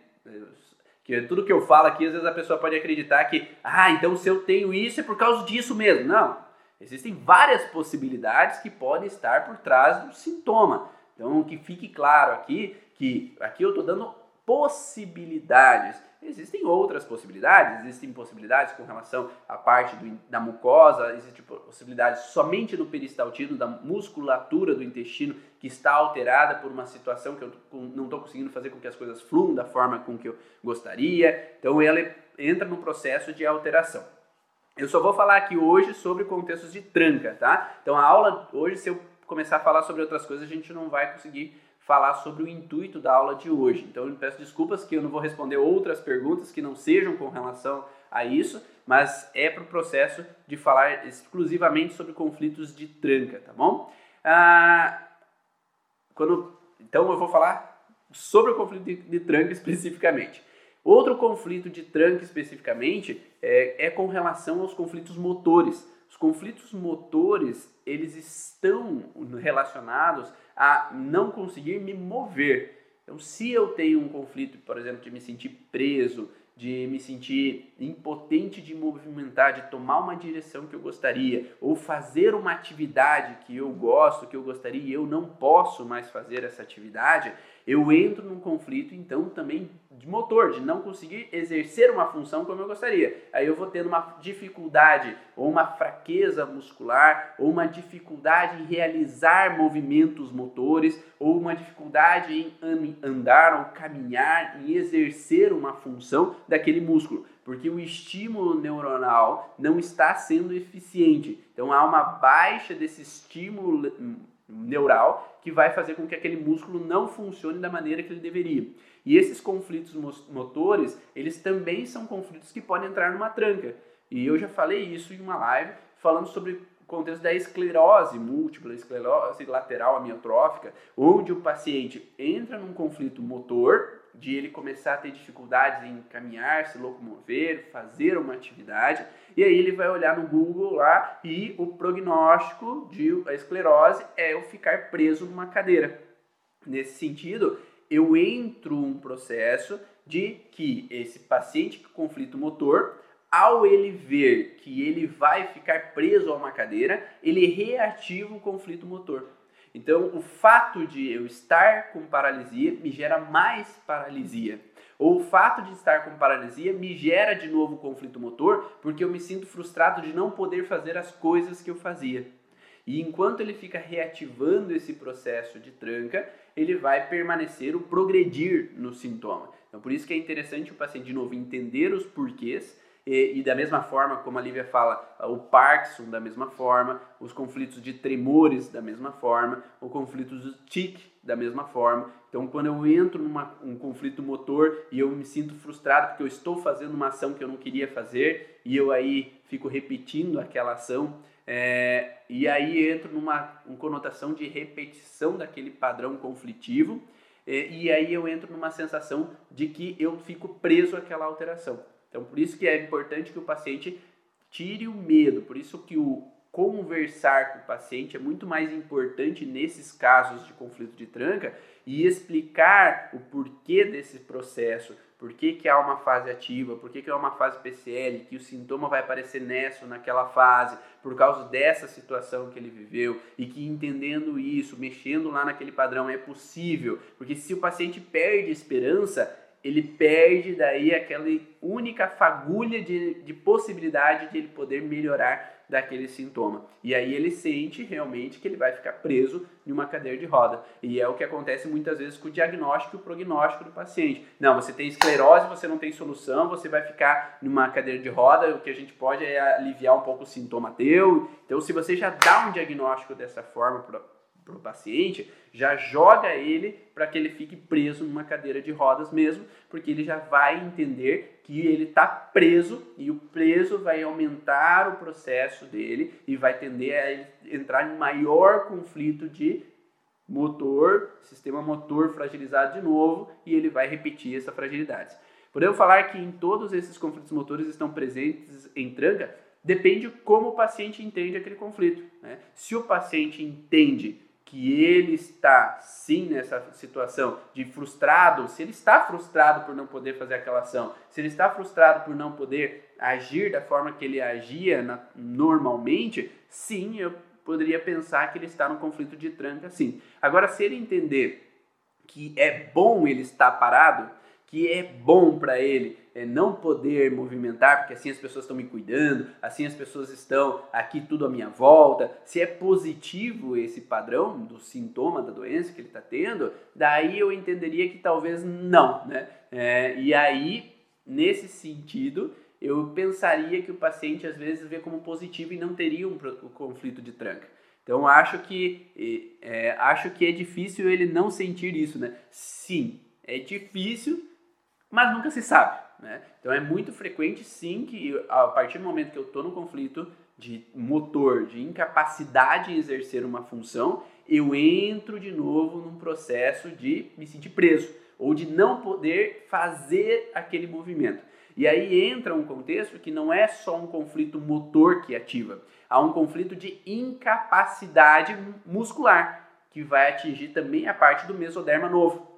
A: que tudo que eu falo aqui, às vezes a pessoa pode acreditar que, ah, então se eu tenho isso é por causa disso mesmo. Não. Existem várias possibilidades que podem estar por trás do sintoma. Então, que fique claro aqui que aqui eu estou dando possibilidades. Existem outras possibilidades, existem possibilidades com relação à parte do, da mucosa, existem possibilidades somente do peristaltismo, da musculatura do intestino que está alterada por uma situação que eu não estou conseguindo fazer com que as coisas fluam da forma com que eu gostaria. Então ela entra no processo de alteração. Eu só vou falar aqui hoje sobre contextos de tranca, tá? Então a aula hoje, se eu começar a falar sobre outras coisas, a gente não vai conseguir falar sobre o intuito da aula de hoje. Então eu peço desculpas que eu não vou responder outras perguntas que não sejam com relação a isso, mas é para o processo de falar exclusivamente sobre conflitos de tranca, tá bom? Ah, quando, então eu vou falar sobre o conflito de, de tranca especificamente. Outro conflito de tranca especificamente é, é com relação aos conflitos motores. Os conflitos motores, eles estão relacionados a não conseguir me mover. Então, se eu tenho um conflito, por exemplo, de me sentir preso, de me sentir impotente de movimentar, de tomar uma direção que eu gostaria, ou fazer uma atividade que eu gosto, que eu gostaria e eu não posso mais fazer essa atividade, eu entro num conflito então também de motor, de não conseguir exercer uma função como eu gostaria. Aí eu vou tendo uma dificuldade ou uma fraqueza muscular, ou uma dificuldade em realizar movimentos motores, ou uma dificuldade em andar ou caminhar, em exercer uma função daquele músculo, porque o estímulo neuronal não está sendo eficiente. Então há uma baixa desse estímulo neural que vai fazer com que aquele músculo não funcione da maneira que ele deveria. E esses conflitos motores, eles também são conflitos que podem entrar numa tranca. E eu já falei isso em uma live falando sobre o contexto da esclerose múltipla, esclerose lateral amiotrófica, onde o paciente entra num conflito motor de ele começar a ter dificuldades em caminhar, se locomover, fazer uma atividade, e aí ele vai olhar no Google lá e o prognóstico de esclerose é eu ficar preso numa cadeira. Nesse sentido, eu entro um processo de que esse paciente com conflito motor, ao ele ver que ele vai ficar preso a uma cadeira, ele reativa o conflito motor. Então, o fato de eu estar com paralisia me gera mais paralisia. Ou o fato de estar com paralisia me gera de novo conflito motor, porque eu me sinto frustrado de não poder fazer as coisas que eu fazia. E enquanto ele fica reativando esse processo de tranca, ele vai permanecer o progredir no sintoma. Então, por isso que é interessante o paciente, de novo, entender os porquês e, e, da mesma forma, como a Lívia fala, o Parkinson da mesma forma, os conflitos de tremores da mesma forma, o conflito do tique da mesma forma. Então, quando eu entro num um conflito motor e eu me sinto frustrado porque eu estou fazendo uma ação que eu não queria fazer e eu aí fico repetindo aquela ação, é, e aí entro numa uma conotação de repetição daquele padrão conflitivo, é, e aí eu entro numa sensação de que eu fico preso àquela alteração. Então, por isso que é importante que o paciente tire o medo, por isso que o conversar com o paciente é muito mais importante nesses casos de conflito de tranca e explicar o porquê desse processo, por que, que há uma fase ativa, por que, que há uma fase PCL, que o sintoma vai aparecer nessa ou naquela fase, por causa dessa situação que ele viveu, e que entendendo isso, mexendo lá naquele padrão é possível, porque se o paciente perde esperança, ele perde daí aquela única fagulha de, de possibilidade de ele poder melhorar daquele sintoma. E aí ele sente realmente que ele vai ficar preso em uma cadeira de roda. E é o que acontece muitas vezes com o diagnóstico e o prognóstico do paciente. Não, você tem esclerose, você não tem solução, você vai ficar numa cadeira de roda, o que a gente pode é aliviar um pouco o sintoma teu. Então, se você já dá um diagnóstico dessa forma para o paciente, já joga ele para que ele fique preso numa cadeira de rodas mesmo, porque ele já vai entender que ele está preso e o preso vai aumentar o processo dele e vai tender a entrar em maior conflito de motor, sistema motor fragilizado de novo e ele vai repetir essa fragilidade. Podemos falar que em todos esses conflitos motores estão presentes em tranca, depende como o paciente entende aquele conflito. Né? Se o paciente entende que ele está sim nessa situação de frustrado, se ele está frustrado por não poder fazer aquela ação, se ele está frustrado por não poder agir da forma que ele agia na, normalmente, sim, eu poderia pensar que ele está num conflito de tranca, sim. Agora, se ele entender que é bom ele estar parado, que é bom para ele é, não poder movimentar, porque assim as pessoas estão me cuidando, assim as pessoas estão aqui tudo à minha volta. Se é positivo esse padrão do sintoma da doença que ele está tendo, daí eu entenderia que talvez não, né? É, e aí, nesse sentido, eu pensaria que o paciente às vezes vê como positivo e não teria um, um conflito de tranca. Então acho que é, acho que é difícil ele não sentir isso, né? Sim, é difícil mas nunca se sabe. Né? Então é muito frequente sim que a partir do momento que eu estou no conflito de motor, de incapacidade em exercer uma função, eu entro de novo num processo de me sentir preso ou de não poder fazer aquele movimento. E aí entra um contexto que não é só um conflito motor que ativa, há um conflito de incapacidade muscular que vai atingir também a parte do mesoderma novo.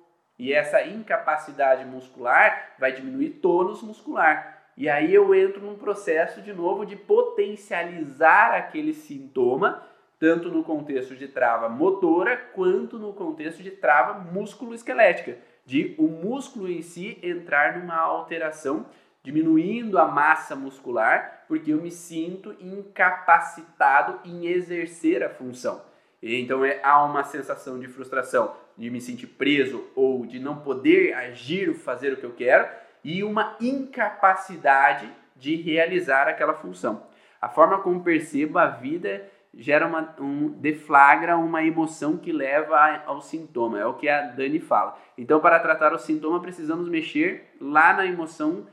A: E essa incapacidade muscular vai diminuir tônus muscular. E aí eu entro num processo de novo de potencializar aquele sintoma, tanto no contexto de trava motora quanto no contexto de trava músculo-esquelética, de o músculo em si entrar numa alteração, diminuindo a massa muscular, porque eu me sinto incapacitado em exercer a função. Então é, há uma sensação de frustração de me sentir preso ou de não poder agir ou fazer o que eu quero, e uma incapacidade de realizar aquela função. A forma como percebo a vida gera uma, um, deflagra uma emoção que leva ao sintoma, é o que a Dani fala. Então, para tratar o sintoma, precisamos mexer lá na emoção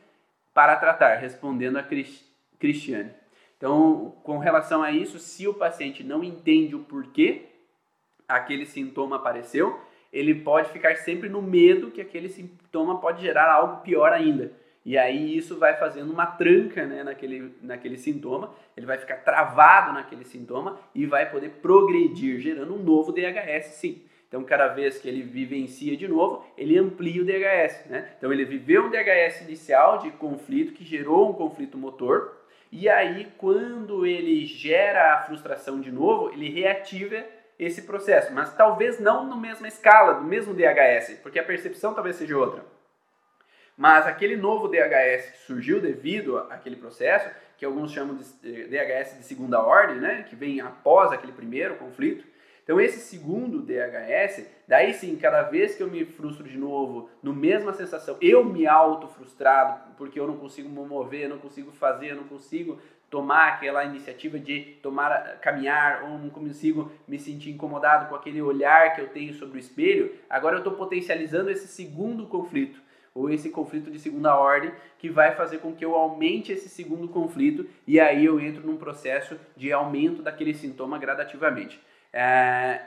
A: para tratar, respondendo a Cristiane. Então, com relação a isso, se o paciente não entende o porquê aquele sintoma apareceu, ele pode ficar sempre no medo que aquele sintoma pode gerar algo pior ainda. E aí isso vai fazendo uma tranca né, naquele, naquele sintoma, ele vai ficar travado naquele sintoma e vai poder progredir, gerando um novo DHS sim. Então, cada vez que ele vivencia de novo, ele amplia o DHS. Né? Então, ele viveu um DHS inicial de conflito que gerou um conflito motor, e aí, quando ele gera a frustração de novo, ele reativa esse processo, mas talvez não na mesma escala, do mesmo DHS, porque a percepção talvez seja outra. Mas aquele novo DHS que surgiu devido àquele processo, que alguns chamam de DHS de segunda ordem, né, que vem após aquele primeiro conflito, então esse segundo DHS, daí sim, cada vez que eu me frustro de novo, no mesma sensação, eu me auto frustrado porque eu não consigo me mover, não consigo fazer, não consigo tomar aquela iniciativa de tomar caminhar ou não consigo me sentir incomodado com aquele olhar que eu tenho sobre o espelho, agora eu estou potencializando esse segundo conflito ou esse conflito de segunda ordem que vai fazer com que eu aumente esse segundo conflito e aí eu entro num processo de aumento daquele sintoma gradativamente. É...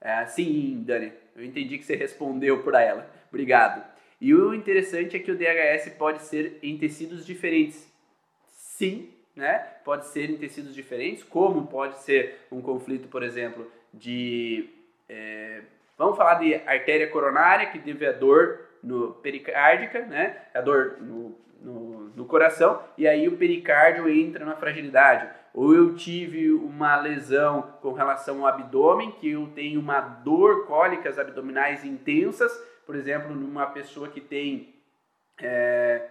A: É, sim, Dani, eu entendi que você respondeu para ela. Obrigado. E o interessante é que o DHS pode ser em tecidos diferentes. Sim, né? Pode ser em tecidos diferentes, como pode ser um conflito, por exemplo, de. É... vamos falar de artéria coronária, que teve a dor no pericárdica, né? A dor no, no, no coração, e aí o pericárdio entra na fragilidade ou eu tive uma lesão com relação ao abdômen, que eu tenho uma dor, cólicas abdominais intensas, por exemplo, numa pessoa que tem, é,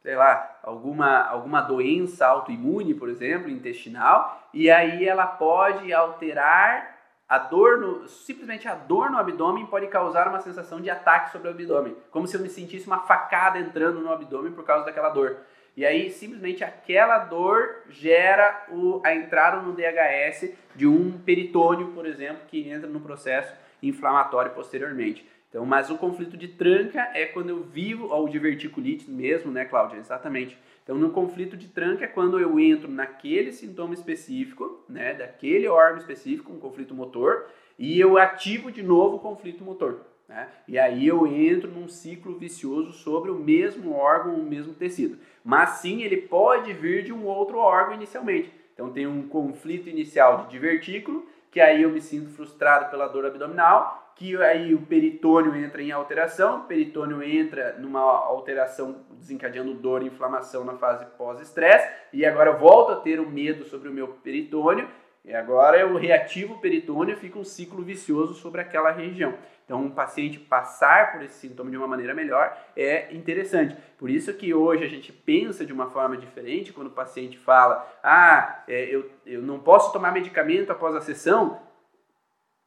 A: sei lá, alguma, alguma doença autoimune, por exemplo, intestinal, e aí ela pode alterar a dor, no, simplesmente a dor no abdômen pode causar uma sensação de ataque sobre o abdômen, como se eu me sentisse uma facada entrando no abdômen por causa daquela dor. E aí, simplesmente aquela dor gera o, a entrada no DHS de um peritônio, por exemplo, que entra no processo inflamatório posteriormente. Então, mas o conflito de tranca é quando eu vivo, ou de verticulite mesmo, né, Cláudia? Exatamente. Então, no conflito de tranca é quando eu entro naquele sintoma específico, né, daquele órgão específico, um conflito motor, e eu ativo de novo o conflito motor. Né? E aí eu entro num ciclo vicioso sobre o mesmo órgão, o mesmo tecido. Mas sim, ele pode vir de um outro órgão inicialmente. Então tem um conflito inicial de divertículo, que aí eu me sinto frustrado pela dor abdominal, que aí o peritônio entra em alteração, o peritônio entra numa alteração desencadeando dor e inflamação na fase pós-estresse, e agora eu volto a ter o um medo sobre o meu peritônio, e agora eu reativo o peritônio fica um ciclo vicioso sobre aquela região. Então, um paciente passar por esse sintoma de uma maneira melhor é interessante. Por isso que hoje a gente pensa de uma forma diferente quando o paciente fala: ah, é, eu, eu não posso tomar medicamento após a sessão.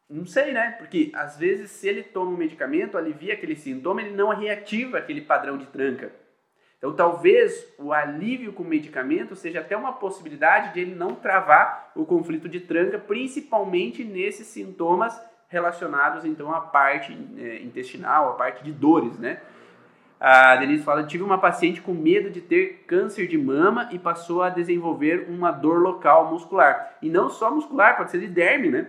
A: Não sei, né? Porque às vezes, se ele toma um medicamento, alivia aquele sintoma, ele não reativa aquele padrão de tranca. Então, talvez o alívio com medicamento seja até uma possibilidade de ele não travar o conflito de tranca, principalmente nesses sintomas relacionados então à parte é, intestinal, à parte de dores, né? A Denise fala: tive uma paciente com medo de ter câncer de mama e passou a desenvolver uma dor local muscular. E não só muscular, pode ser de derme, né?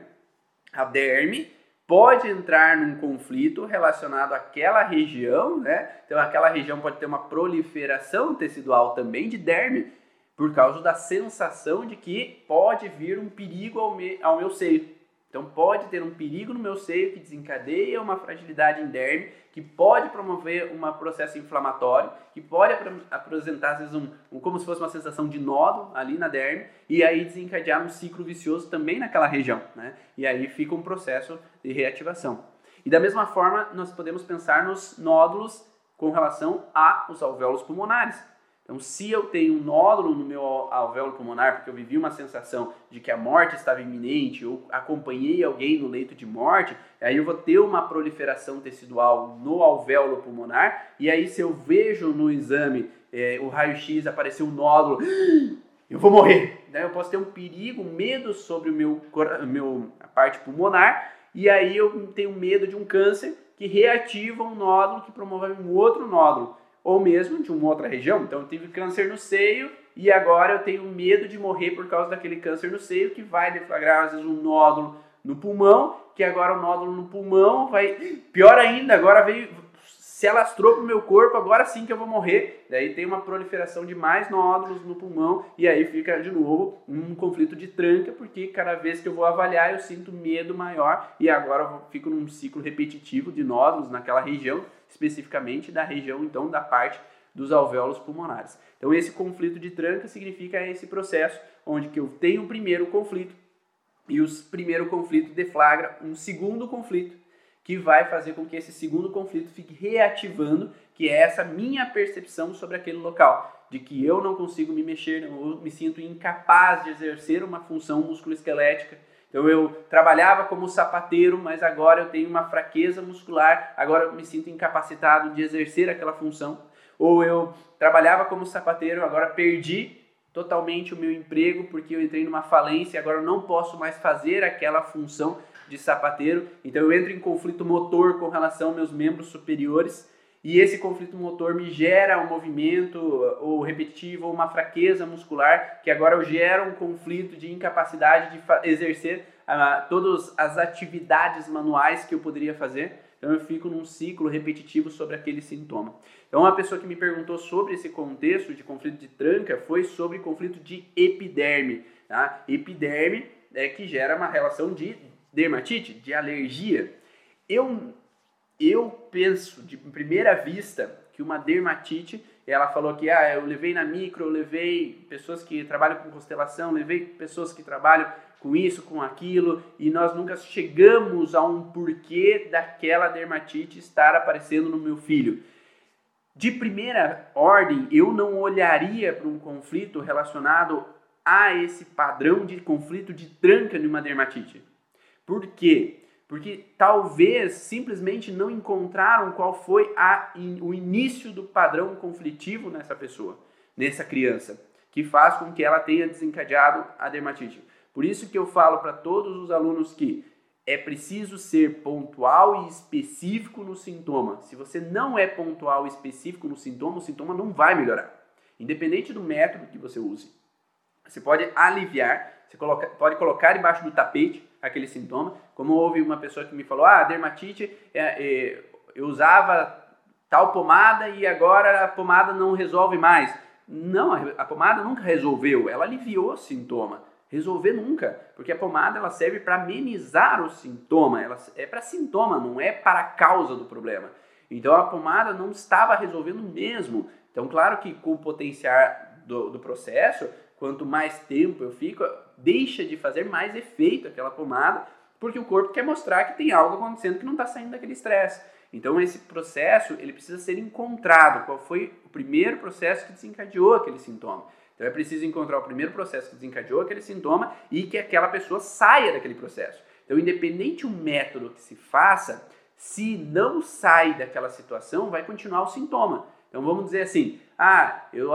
A: A derme pode entrar num conflito relacionado àquela região, né? Então aquela região pode ter uma proliferação tecidual também de derme, por causa da sensação de que pode vir um perigo ao, me, ao meu seio. Então pode ter um perigo no meu seio que desencadeia uma fragilidade em derme, que pode promover um processo inflamatório, que pode apresentar às vezes um, um, como se fosse uma sensação de nódulo ali na derme e aí desencadear um ciclo vicioso também naquela região, né? E aí fica um processo de reativação. E da mesma forma, nós podemos pensar nos nódulos com relação aos alvéolos pulmonares. Então, se eu tenho um nódulo no meu alvéolo pulmonar, porque eu vivi uma sensação de que a morte estava iminente, ou acompanhei alguém no leito de morte, aí eu vou ter uma proliferação tecidual no alvéolo pulmonar, e aí se eu vejo no exame é, o raio-x aparecer um nódulo, eu vou morrer. Né? Eu posso ter um perigo, medo sobre o meu, meu a parte pulmonar, e aí eu tenho medo de um câncer que reativa um nódulo que promove um outro nódulo, ou mesmo de uma outra região. Então eu tive câncer no seio e agora eu tenho medo de morrer por causa daquele câncer no seio que vai deflagrar às vezes um nódulo no pulmão, que agora o nódulo no pulmão vai. Pior ainda, agora veio. Se alastrou pro meu corpo, agora sim que eu vou morrer. Daí tem uma proliferação de mais nódulos no pulmão e aí fica de novo um conflito de tranca, porque cada vez que eu vou avaliar eu sinto medo maior e agora eu fico num ciclo repetitivo de nódulos naquela região, especificamente da região então da parte dos alvéolos pulmonares. Então esse conflito de tranca significa esse processo onde que eu tenho o primeiro conflito e o primeiro conflito deflagra um segundo conflito que vai fazer com que esse segundo conflito fique reativando, que é essa minha percepção sobre aquele local, de que eu não consigo me mexer, eu me sinto incapaz de exercer uma função musculoesquelética. Então eu trabalhava como sapateiro, mas agora eu tenho uma fraqueza muscular, agora eu me sinto incapacitado de exercer aquela função. Ou eu trabalhava como sapateiro, agora perdi totalmente o meu emprego porque eu entrei numa falência, agora eu não posso mais fazer aquela função de sapateiro, então eu entro em conflito motor com relação aos meus membros superiores e esse conflito motor me gera um movimento ou repetitivo ou uma fraqueza muscular que agora eu gero um conflito de incapacidade de exercer uh, todas as atividades manuais que eu poderia fazer. Então eu fico num ciclo repetitivo sobre aquele sintoma. Então uma pessoa que me perguntou sobre esse contexto de conflito de tranca foi sobre conflito de epiderme. Tá? Epiderme é que gera uma relação de dermatite, de alergia. Eu, eu penso, de primeira vista, que uma dermatite, ela falou que ah, eu levei na micro, eu levei pessoas que trabalham com constelação, levei pessoas que trabalham com isso, com aquilo, e nós nunca chegamos a um porquê daquela dermatite estar aparecendo no meu filho. De primeira ordem, eu não olharia para um conflito relacionado a esse padrão de conflito de tranca numa dermatite. Por quê? Porque talvez simplesmente não encontraram qual foi a, o início do padrão conflitivo nessa pessoa, nessa criança, que faz com que ela tenha desencadeado a dermatite. Por isso que eu falo para todos os alunos que é preciso ser pontual e específico no sintoma. Se você não é pontual e específico no sintoma, o sintoma não vai melhorar. Independente do método que você use. Você pode aliviar, você coloca, pode colocar embaixo do tapete aquele sintoma. Como houve uma pessoa que me falou, ah, dermatite, é, é, eu usava tal pomada e agora a pomada não resolve mais. Não, a pomada nunca resolveu, ela aliviou o sintoma resolver nunca, porque a pomada ela serve para amenizar o sintoma, ela é para sintoma, não é para a causa do problema. Então a pomada não estava resolvendo mesmo. Então, claro que com o potencial do, do processo, quanto mais tempo eu fico, deixa de fazer mais efeito aquela pomada, porque o corpo quer mostrar que tem algo acontecendo que não está saindo daquele estresse. Então esse processo ele precisa ser encontrado. Qual foi o primeiro processo que desencadeou aquele sintoma? Então é preciso encontrar o primeiro processo que desencadeou aquele sintoma e que aquela pessoa saia daquele processo. Então, independente o método que se faça, se não sai daquela situação, vai continuar o sintoma. Então vamos dizer assim: ah, eu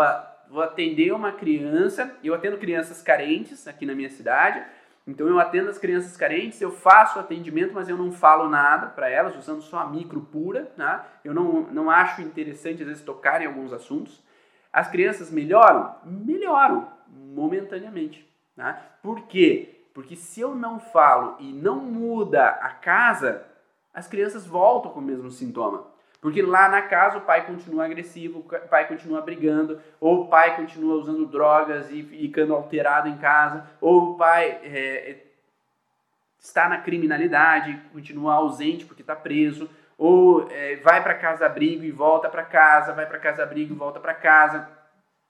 A: vou atender uma criança, eu atendo crianças carentes aqui na minha cidade, então eu atendo as crianças carentes, eu faço atendimento, mas eu não falo nada para elas, usando só a micro pura, né? eu não, não acho interessante às vezes tocar em alguns assuntos. As crianças melhoram? Melhoram, momentaneamente. Né? Por quê? Porque se eu não falo e não muda a casa, as crianças voltam com o mesmo sintoma. Porque lá na casa o pai continua agressivo, o pai continua brigando, ou o pai continua usando drogas e ficando alterado em casa, ou o pai é, está na criminalidade, continua ausente porque está preso, ou é, vai para casa abrigo e volta para casa, vai para casa abrigo e volta para casa.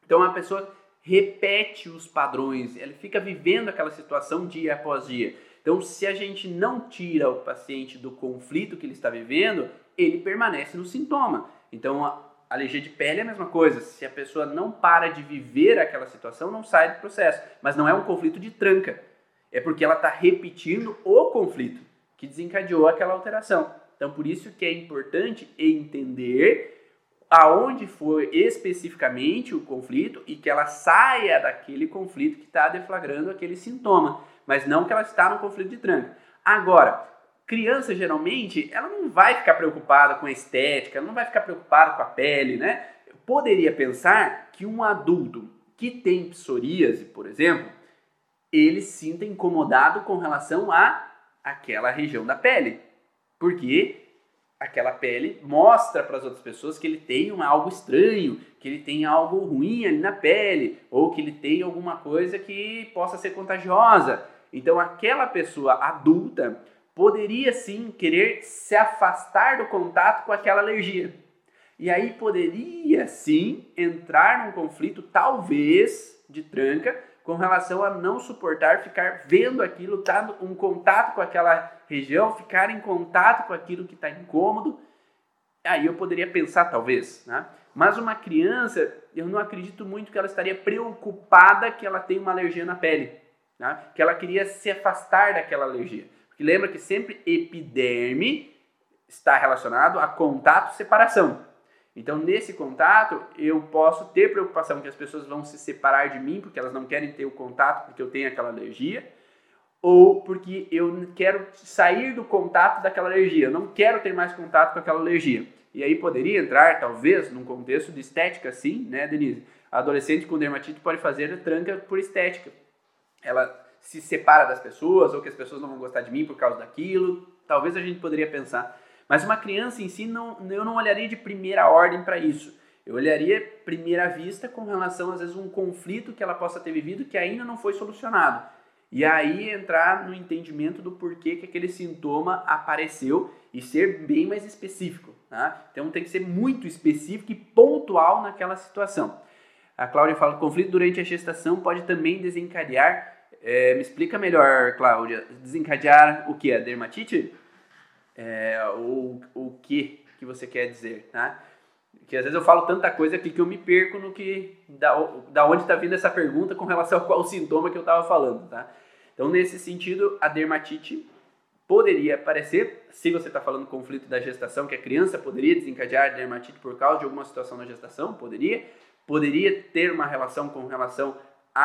A: Então a pessoa repete os padrões, ela fica vivendo aquela situação dia após dia. Então, se a gente não tira o paciente do conflito que ele está vivendo, ele permanece no sintoma. Então, a alergia de pele é a mesma coisa. Se a pessoa não para de viver aquela situação, não sai do processo. Mas não é um conflito de tranca. É porque ela está repetindo o conflito que desencadeou aquela alteração. Então, por isso que é importante entender aonde foi especificamente o conflito e que ela saia daquele conflito que está deflagrando aquele sintoma, mas não que ela está no conflito de tranca. Agora, criança geralmente, ela não vai ficar preocupada com a estética, ela não vai ficar preocupada com a pele, né? Eu poderia pensar que um adulto que tem psoríase, por exemplo, ele sinta incomodado com relação a aquela região da pele. Porque aquela pele mostra para as outras pessoas que ele tem um, algo estranho, que ele tem algo ruim ali na pele, ou que ele tem alguma coisa que possa ser contagiosa. Então, aquela pessoa adulta poderia sim querer se afastar do contato com aquela alergia. E aí poderia sim entrar num conflito, talvez, de tranca, com relação a não suportar ficar vendo aquilo, estar tá um contato com aquela região, ficar em contato com aquilo que está incômodo. Aí eu poderia pensar, talvez, né? Mas uma criança, eu não acredito muito que ela estaria preocupada que ela tem uma alergia na pele, né? que ela queria se afastar daquela alergia. Porque lembra que sempre epiderme está relacionado a contato separação. Então, nesse contato, eu posso ter preocupação que as pessoas vão se separar de mim porque elas não querem ter o contato porque eu tenho aquela alergia, ou porque eu quero sair do contato daquela alergia, eu não quero ter mais contato com aquela alergia. E aí poderia entrar, talvez, num contexto de estética, sim, né, Denise? A adolescente com dermatite pode fazer tranca por estética. Ela se separa das pessoas, ou que as pessoas não vão gostar de mim por causa daquilo. Talvez a gente poderia pensar mas uma criança em si, não, eu não olharia de primeira ordem para isso. Eu olharia primeira vista com relação, às vezes, um conflito que ela possa ter vivido que ainda não foi solucionado. E aí entrar no entendimento do porquê que aquele sintoma apareceu e ser bem mais específico. Tá? Então tem que ser muito específico e pontual naquela situação. A Cláudia fala conflito durante a gestação pode também desencadear. É, me explica melhor, Cláudia. Desencadear o que? A dermatite? é, o, que que você quer dizer, tá? Que às vezes eu falo tanta coisa aqui que eu me perco no que da, da onde está vindo essa pergunta com relação a qual sintoma que eu estava falando, tá? Então nesse sentido a dermatite poderia aparecer se você está falando conflito da gestação que a criança poderia desencadear dermatite por causa de alguma situação na gestação, poderia, poderia ter uma relação com relação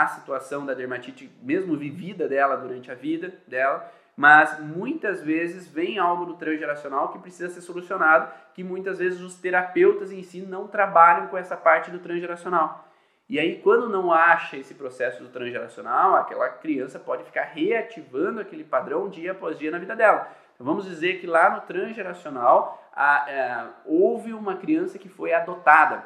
A: à situação da dermatite mesmo vivida dela durante a vida dela mas muitas vezes vem algo do transgeracional que precisa ser solucionado, que muitas vezes os terapeutas em si não trabalham com essa parte do transgeracional. E aí, quando não acha esse processo do transgeracional, aquela criança pode ficar reativando aquele padrão dia após dia na vida dela. Então, vamos dizer que lá no transgeracional a, é, houve uma criança que foi adotada,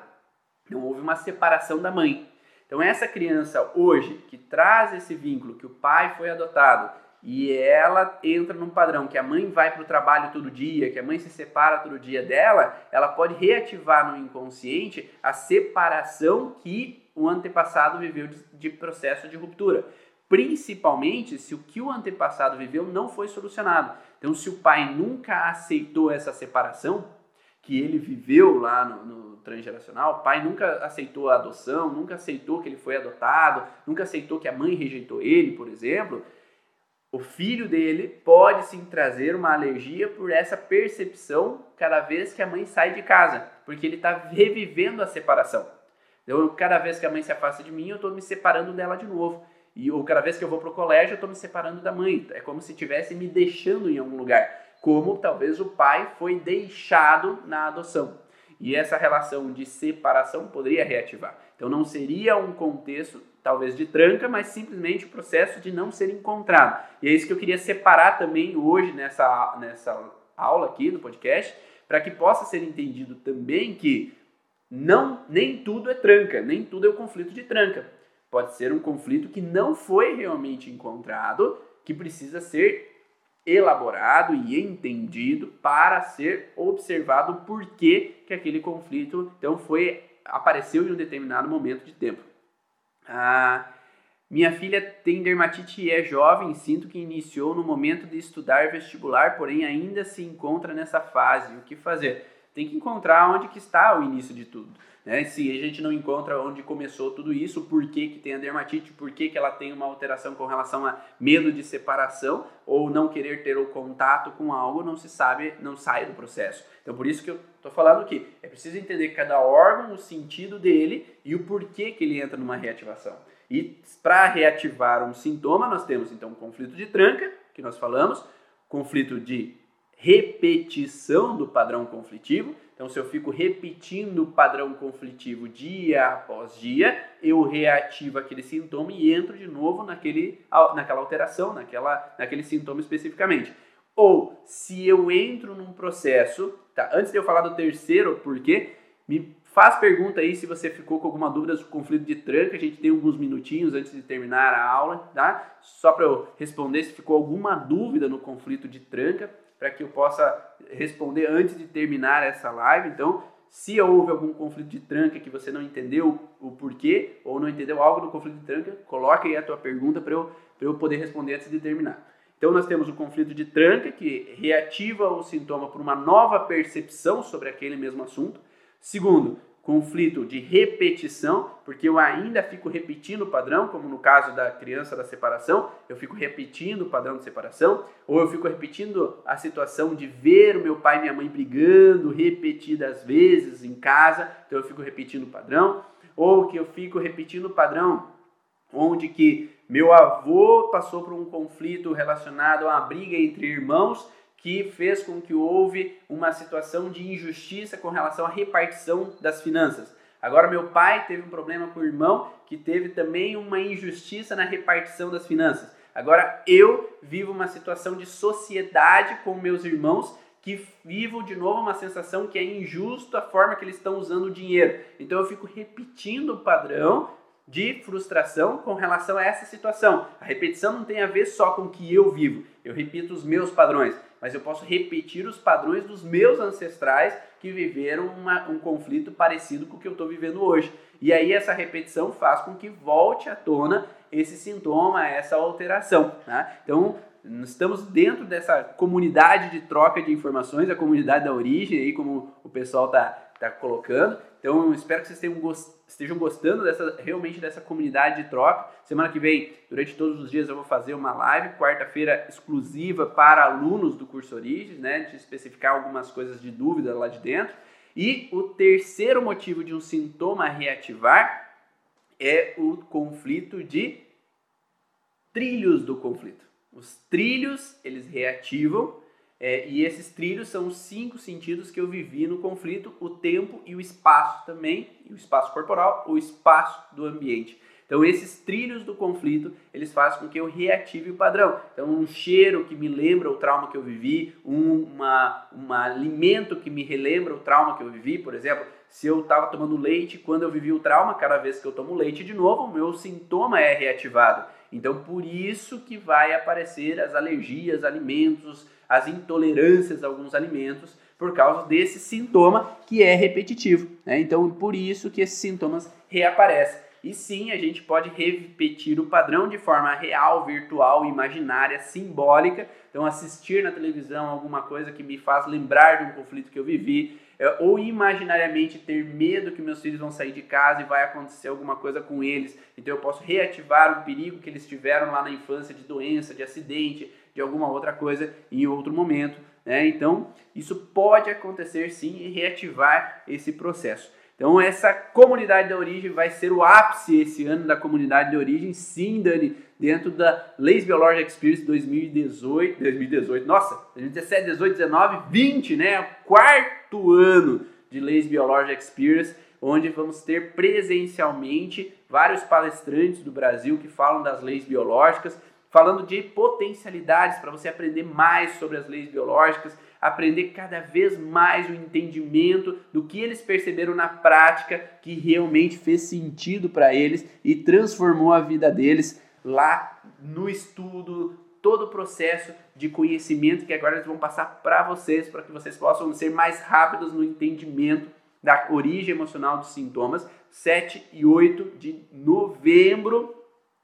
A: não houve uma separação da mãe. Então, essa criança hoje que traz esse vínculo, que o pai foi adotado, e ela entra num padrão que a mãe vai para o trabalho todo dia, que a mãe se separa todo dia dela, ela pode reativar no inconsciente a separação que o antepassado viveu de, processo de ruptura. Principalmente se o que o antepassado viveu não foi solucionado. Então, se o pai nunca aceitou essa separação que ele viveu lá no, no transgeracional, o pai nunca aceitou a adoção, nunca aceitou que ele foi adotado, nunca aceitou que a mãe rejeitou ele, por exemplo, o filho dele pode sim trazer uma alergia por essa percepção cada vez que a mãe sai de casa, porque ele está revivendo a separação. Então, cada vez que a mãe se afasta de mim, eu estou me separando dela de novo. E ou cada vez que eu vou para o colégio, eu estou me separando da mãe. É como se estivesse me deixando em algum lugar. Como talvez o pai foi deixado na adoção. E essa relação de separação poderia reativar. Então não seria um contexto talvez de tranca, mas simplesmente o processo de não ser encontrado. E é isso que eu queria separar também hoje nessa, nessa aula aqui do podcast, para que possa ser entendido também que não nem tudo é tranca, nem tudo é o conflito de tranca. Pode ser um conflito que não foi realmente encontrado, que precisa ser elaborado e entendido para ser observado por que, que aquele conflito então foi apareceu em um determinado momento de tempo. Ah, minha filha tem dermatite e é jovem, sinto que iniciou no momento de estudar vestibular, porém ainda se encontra nessa fase. O que fazer? Tem que encontrar onde que está o início de tudo. Né? Se a gente não encontra onde começou tudo isso, por que, que tem a dermatite, por que, que ela tem uma alteração com relação a medo de separação ou não querer ter o contato com algo, não se sabe, não sai do processo. Então por isso que eu estou falando que é preciso entender cada órgão, o sentido dele e o porquê que ele entra numa reativação. E para reativar um sintoma, nós temos então conflito de tranca, que nós falamos, conflito de repetição do padrão conflitivo, então, se eu fico repetindo o padrão conflitivo dia após dia, eu reativo aquele sintoma e entro de novo naquele, naquela alteração, naquela, naquele sintoma especificamente. ou se eu entro num processo, tá? Antes de eu falar do terceiro porquê, me faz pergunta aí se você ficou com alguma dúvida sobre o conflito de tranca. A gente tem alguns minutinhos antes de terminar a aula, tá? Só para eu responder se ficou alguma dúvida no conflito de tranca, para que eu possa responder antes de terminar essa live. Então, se houve algum conflito de tranca que você não entendeu o porquê ou não entendeu algo do conflito de tranca, coloque aí a tua pergunta para eu, eu poder responder antes de terminar. Então nós temos o conflito de tranca que reativa o sintoma por uma nova percepção sobre aquele mesmo assunto. Segundo, conflito de repetição, porque eu ainda fico repetindo o padrão, como no caso da criança da separação, eu fico repetindo o padrão de separação, ou eu fico repetindo a situação de ver o meu pai e minha mãe brigando repetidas vezes em casa, então eu fico repetindo o padrão, ou que eu fico repetindo o padrão onde que meu avô passou por um conflito relacionado a uma briga entre irmãos que fez com que houve uma situação de injustiça com relação à repartição das finanças. Agora meu pai teve um problema com o irmão que teve também uma injustiça na repartição das finanças. Agora eu vivo uma situação de sociedade com meus irmãos que vivo de novo uma sensação que é injusto a forma que eles estão usando o dinheiro. Então eu fico repetindo o padrão de frustração com relação a essa situação. A repetição não tem a ver só com o que eu vivo. Eu repito os meus padrões, mas eu posso repetir os padrões dos meus ancestrais que viveram uma, um conflito parecido com o que eu estou vivendo hoje. E aí essa repetição faz com que volte à tona esse sintoma, essa alteração. Tá? Então, estamos dentro dessa comunidade de troca de informações, a comunidade da origem, aí como o pessoal está tá colocando. Então, espero que vocês estejam gostando dessa, realmente dessa comunidade de troca. Semana que vem, durante todos os dias, eu vou fazer uma live, quarta-feira exclusiva para alunos do curso Origens, né? De especificar algumas coisas de dúvida lá de dentro. E o terceiro motivo de um sintoma reativar é o conflito de trilhos do conflito. Os trilhos, eles reativam é, e esses trilhos são os cinco sentidos que eu vivi no conflito: o tempo e o espaço também, e o espaço corporal, o espaço do ambiente. Então, esses trilhos do conflito, eles fazem com que eu reative o padrão. Então, um cheiro que me lembra o trauma que eu vivi, um uma, um alimento que me relembra o trauma que eu vivi, por exemplo, se eu estava tomando leite quando eu vivi o trauma, cada vez que eu tomo leite de novo, o meu sintoma é reativado. Então, por isso que vai aparecer as alergias, alimentos, as intolerâncias a alguns alimentos por causa desse sintoma que é repetitivo. Né? Então, por isso que esses sintomas reaparecem. E sim, a gente pode repetir o padrão de forma real, virtual, imaginária, simbólica. Então, assistir na televisão alguma coisa que me faz lembrar de um conflito que eu vivi, é, ou imaginariamente ter medo que meus filhos vão sair de casa e vai acontecer alguma coisa com eles. Então, eu posso reativar um perigo que eles tiveram lá na infância de doença, de acidente, de alguma outra coisa em outro momento. Né? Então, isso pode acontecer sim e reativar esse processo. Então, essa comunidade da origem vai ser o ápice esse ano da comunidade de origem, sim, Dani, dentro da Leis Biologic Experience 2018, 2018, nossa, 2017, 18, 19, 20, né? Quarto ano de Leis Biologic Experience, onde vamos ter presencialmente vários palestrantes do Brasil que falam das leis biológicas falando de potencialidades para você aprender mais sobre as leis biológicas, aprender cada vez mais o entendimento do que eles perceberam na prática que realmente fez sentido para eles e transformou a vida deles lá no estudo, todo o processo de conhecimento que agora eles vão passar para vocês, para que vocês possam ser mais rápidos no entendimento da origem emocional dos sintomas. 7 e 8 de novembro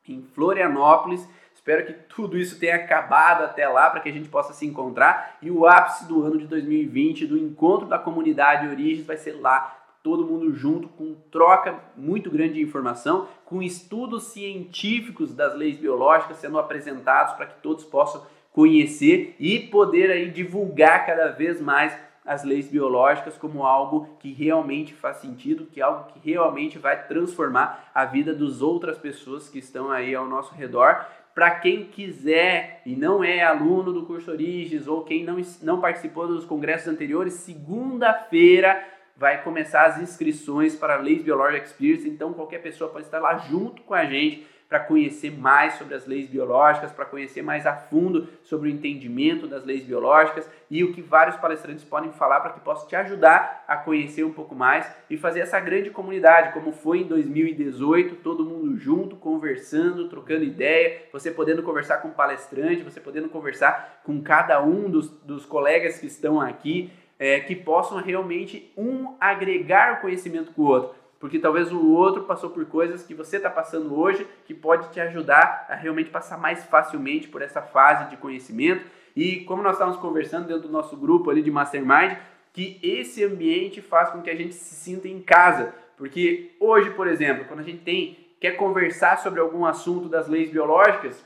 A: em Florianópolis. Espero que tudo isso tenha acabado até lá para que a gente possa se encontrar. E o ápice do ano de 2020, do encontro da comunidade Origens, vai ser lá, todo mundo junto, com troca muito grande de informação, com estudos científicos das leis biológicas sendo apresentados para que todos possam conhecer e poder aí divulgar cada vez mais as leis biológicas como algo que realmente faz sentido, que é algo que realmente vai transformar a vida das outras pessoas que estão aí ao nosso redor para quem quiser e não é aluno do curso Origens ou quem não, não participou dos congressos anteriores, segunda-feira vai começar as inscrições para a Leis Biological Experience, então qualquer pessoa pode estar lá junto com a gente para conhecer mais sobre as leis biológicas, para conhecer mais a fundo sobre o entendimento das leis biológicas e o que vários palestrantes podem falar para que possa te ajudar a conhecer um pouco mais e fazer essa grande comunidade, como foi em 2018, todo mundo junto, conversando, trocando ideia, você podendo conversar com o palestrante, você podendo conversar com cada um dos, dos colegas que estão aqui, é, que possam realmente um agregar conhecimento com o outro porque talvez o outro passou por coisas que você está passando hoje que pode te ajudar a realmente passar mais facilmente por essa fase de conhecimento. E como nós estávamos conversando dentro do nosso grupo ali de Mastermind, que esse ambiente faz com que a gente se sinta em casa. Porque hoje, por exemplo, quando a gente tem quer conversar sobre algum assunto das leis biológicas,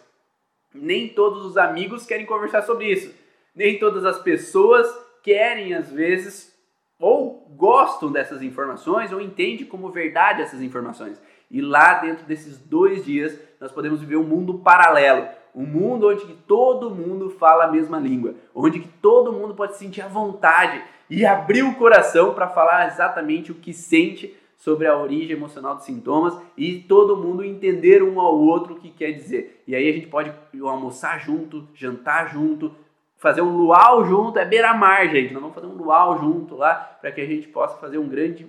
A: nem todos os amigos querem conversar sobre isso. Nem todas as pessoas querem, às vezes, ou gostam dessas informações ou entendem como verdade essas informações. E lá dentro desses dois dias nós podemos viver um mundo paralelo, um mundo onde todo mundo fala a mesma língua, onde todo mundo pode sentir a vontade e abrir o coração para falar exatamente o que sente sobre a origem emocional dos sintomas e todo mundo entender um ao outro o que quer dizer. E aí a gente pode almoçar junto, jantar junto, fazer um luau junto, é beira-mar, gente. Nós vamos fazer um luau junto lá para que a gente possa fazer uma grande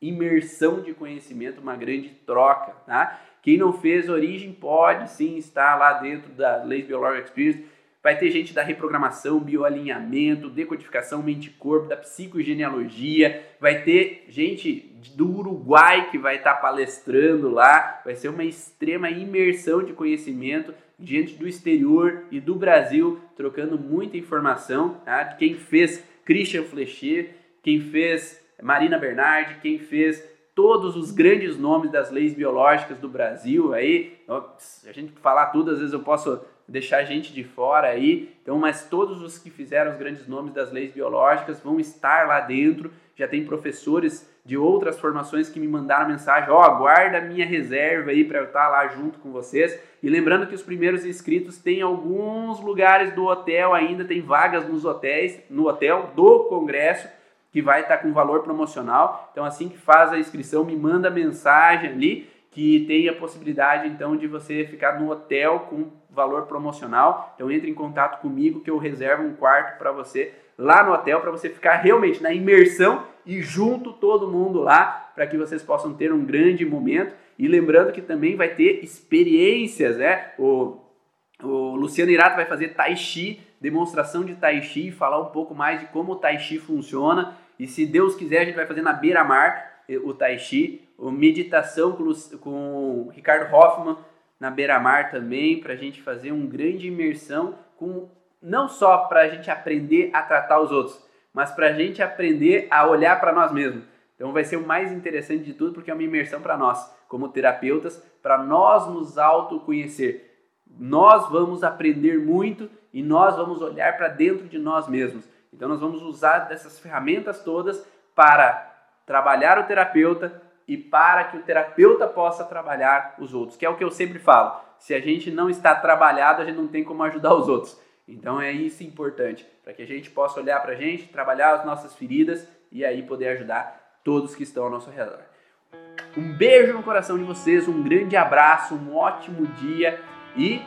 A: imersão de conhecimento, uma grande troca, tá? Quem não fez origem pode sim estar lá dentro da Leis Biological Experience. Vai ter gente da reprogramação, bioalinhamento, decodificação mente-corpo, da psicogenealogia. Vai ter gente do Uruguai que vai estar palestrando lá. Vai ser uma extrema imersão de conhecimento diante do exterior e do Brasil, trocando muita informação. Tá? Quem fez Christian Flechier, quem fez Marina Bernardi, quem fez todos os grandes nomes das leis biológicas do Brasil. Aí, a gente falar tudo, às vezes eu posso deixar gente de fora aí. Então, mas todos os que fizeram os grandes nomes das leis biológicas vão estar lá dentro. Já tem professores de outras formações que me mandaram mensagem, ó, oh, guarda minha reserva aí para eu estar lá junto com vocês. E lembrando que os primeiros inscritos têm alguns lugares do hotel ainda, tem vagas nos hotéis, no hotel do congresso, que vai estar com valor promocional. Então assim que faz a inscrição, me manda mensagem ali que tem a possibilidade então de você ficar no hotel com valor promocional. Então entre em contato comigo que eu reservo um quarto para você lá no hotel para você ficar realmente na imersão e junto todo mundo lá para que vocês possam ter um grande momento. E lembrando que também vai ter experiências, né? O, o Luciano Irato vai fazer Tai Chi, demonstração de Tai Chi, falar um pouco mais de como o Tai Chi funciona. E se Deus quiser, a gente vai fazer na beira-mar eh, o Tai Chi, meditação com, com o Ricardo Hoffman na beira-mar também, para a gente fazer uma grande imersão com não só para a gente aprender a tratar os outros, mas para a gente aprender a olhar para nós mesmos. Então vai ser o mais interessante de tudo porque é uma imersão para nós, como terapeutas, para nós nos autoconhecer. Nós vamos aprender muito e nós vamos olhar para dentro de nós mesmos. Então nós vamos usar dessas ferramentas todas para trabalhar o terapeuta e para que o terapeuta possa trabalhar os outros, que é o que eu sempre falo. Se a gente não está trabalhado, a gente não tem como ajudar os outros. Então é isso importante, para que a gente possa olhar para a gente, trabalhar as nossas feridas e aí poder ajudar todos que estão ao nosso redor. Um beijo no coração de vocês, um grande abraço, um ótimo dia e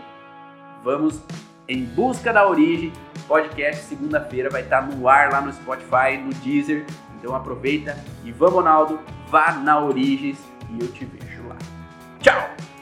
A: vamos em busca da origem. Podcast segunda-feira vai estar no ar lá no Spotify, no Deezer. Então aproveita e vamos, Ronaldo, vá na Origens e eu te vejo lá. Tchau!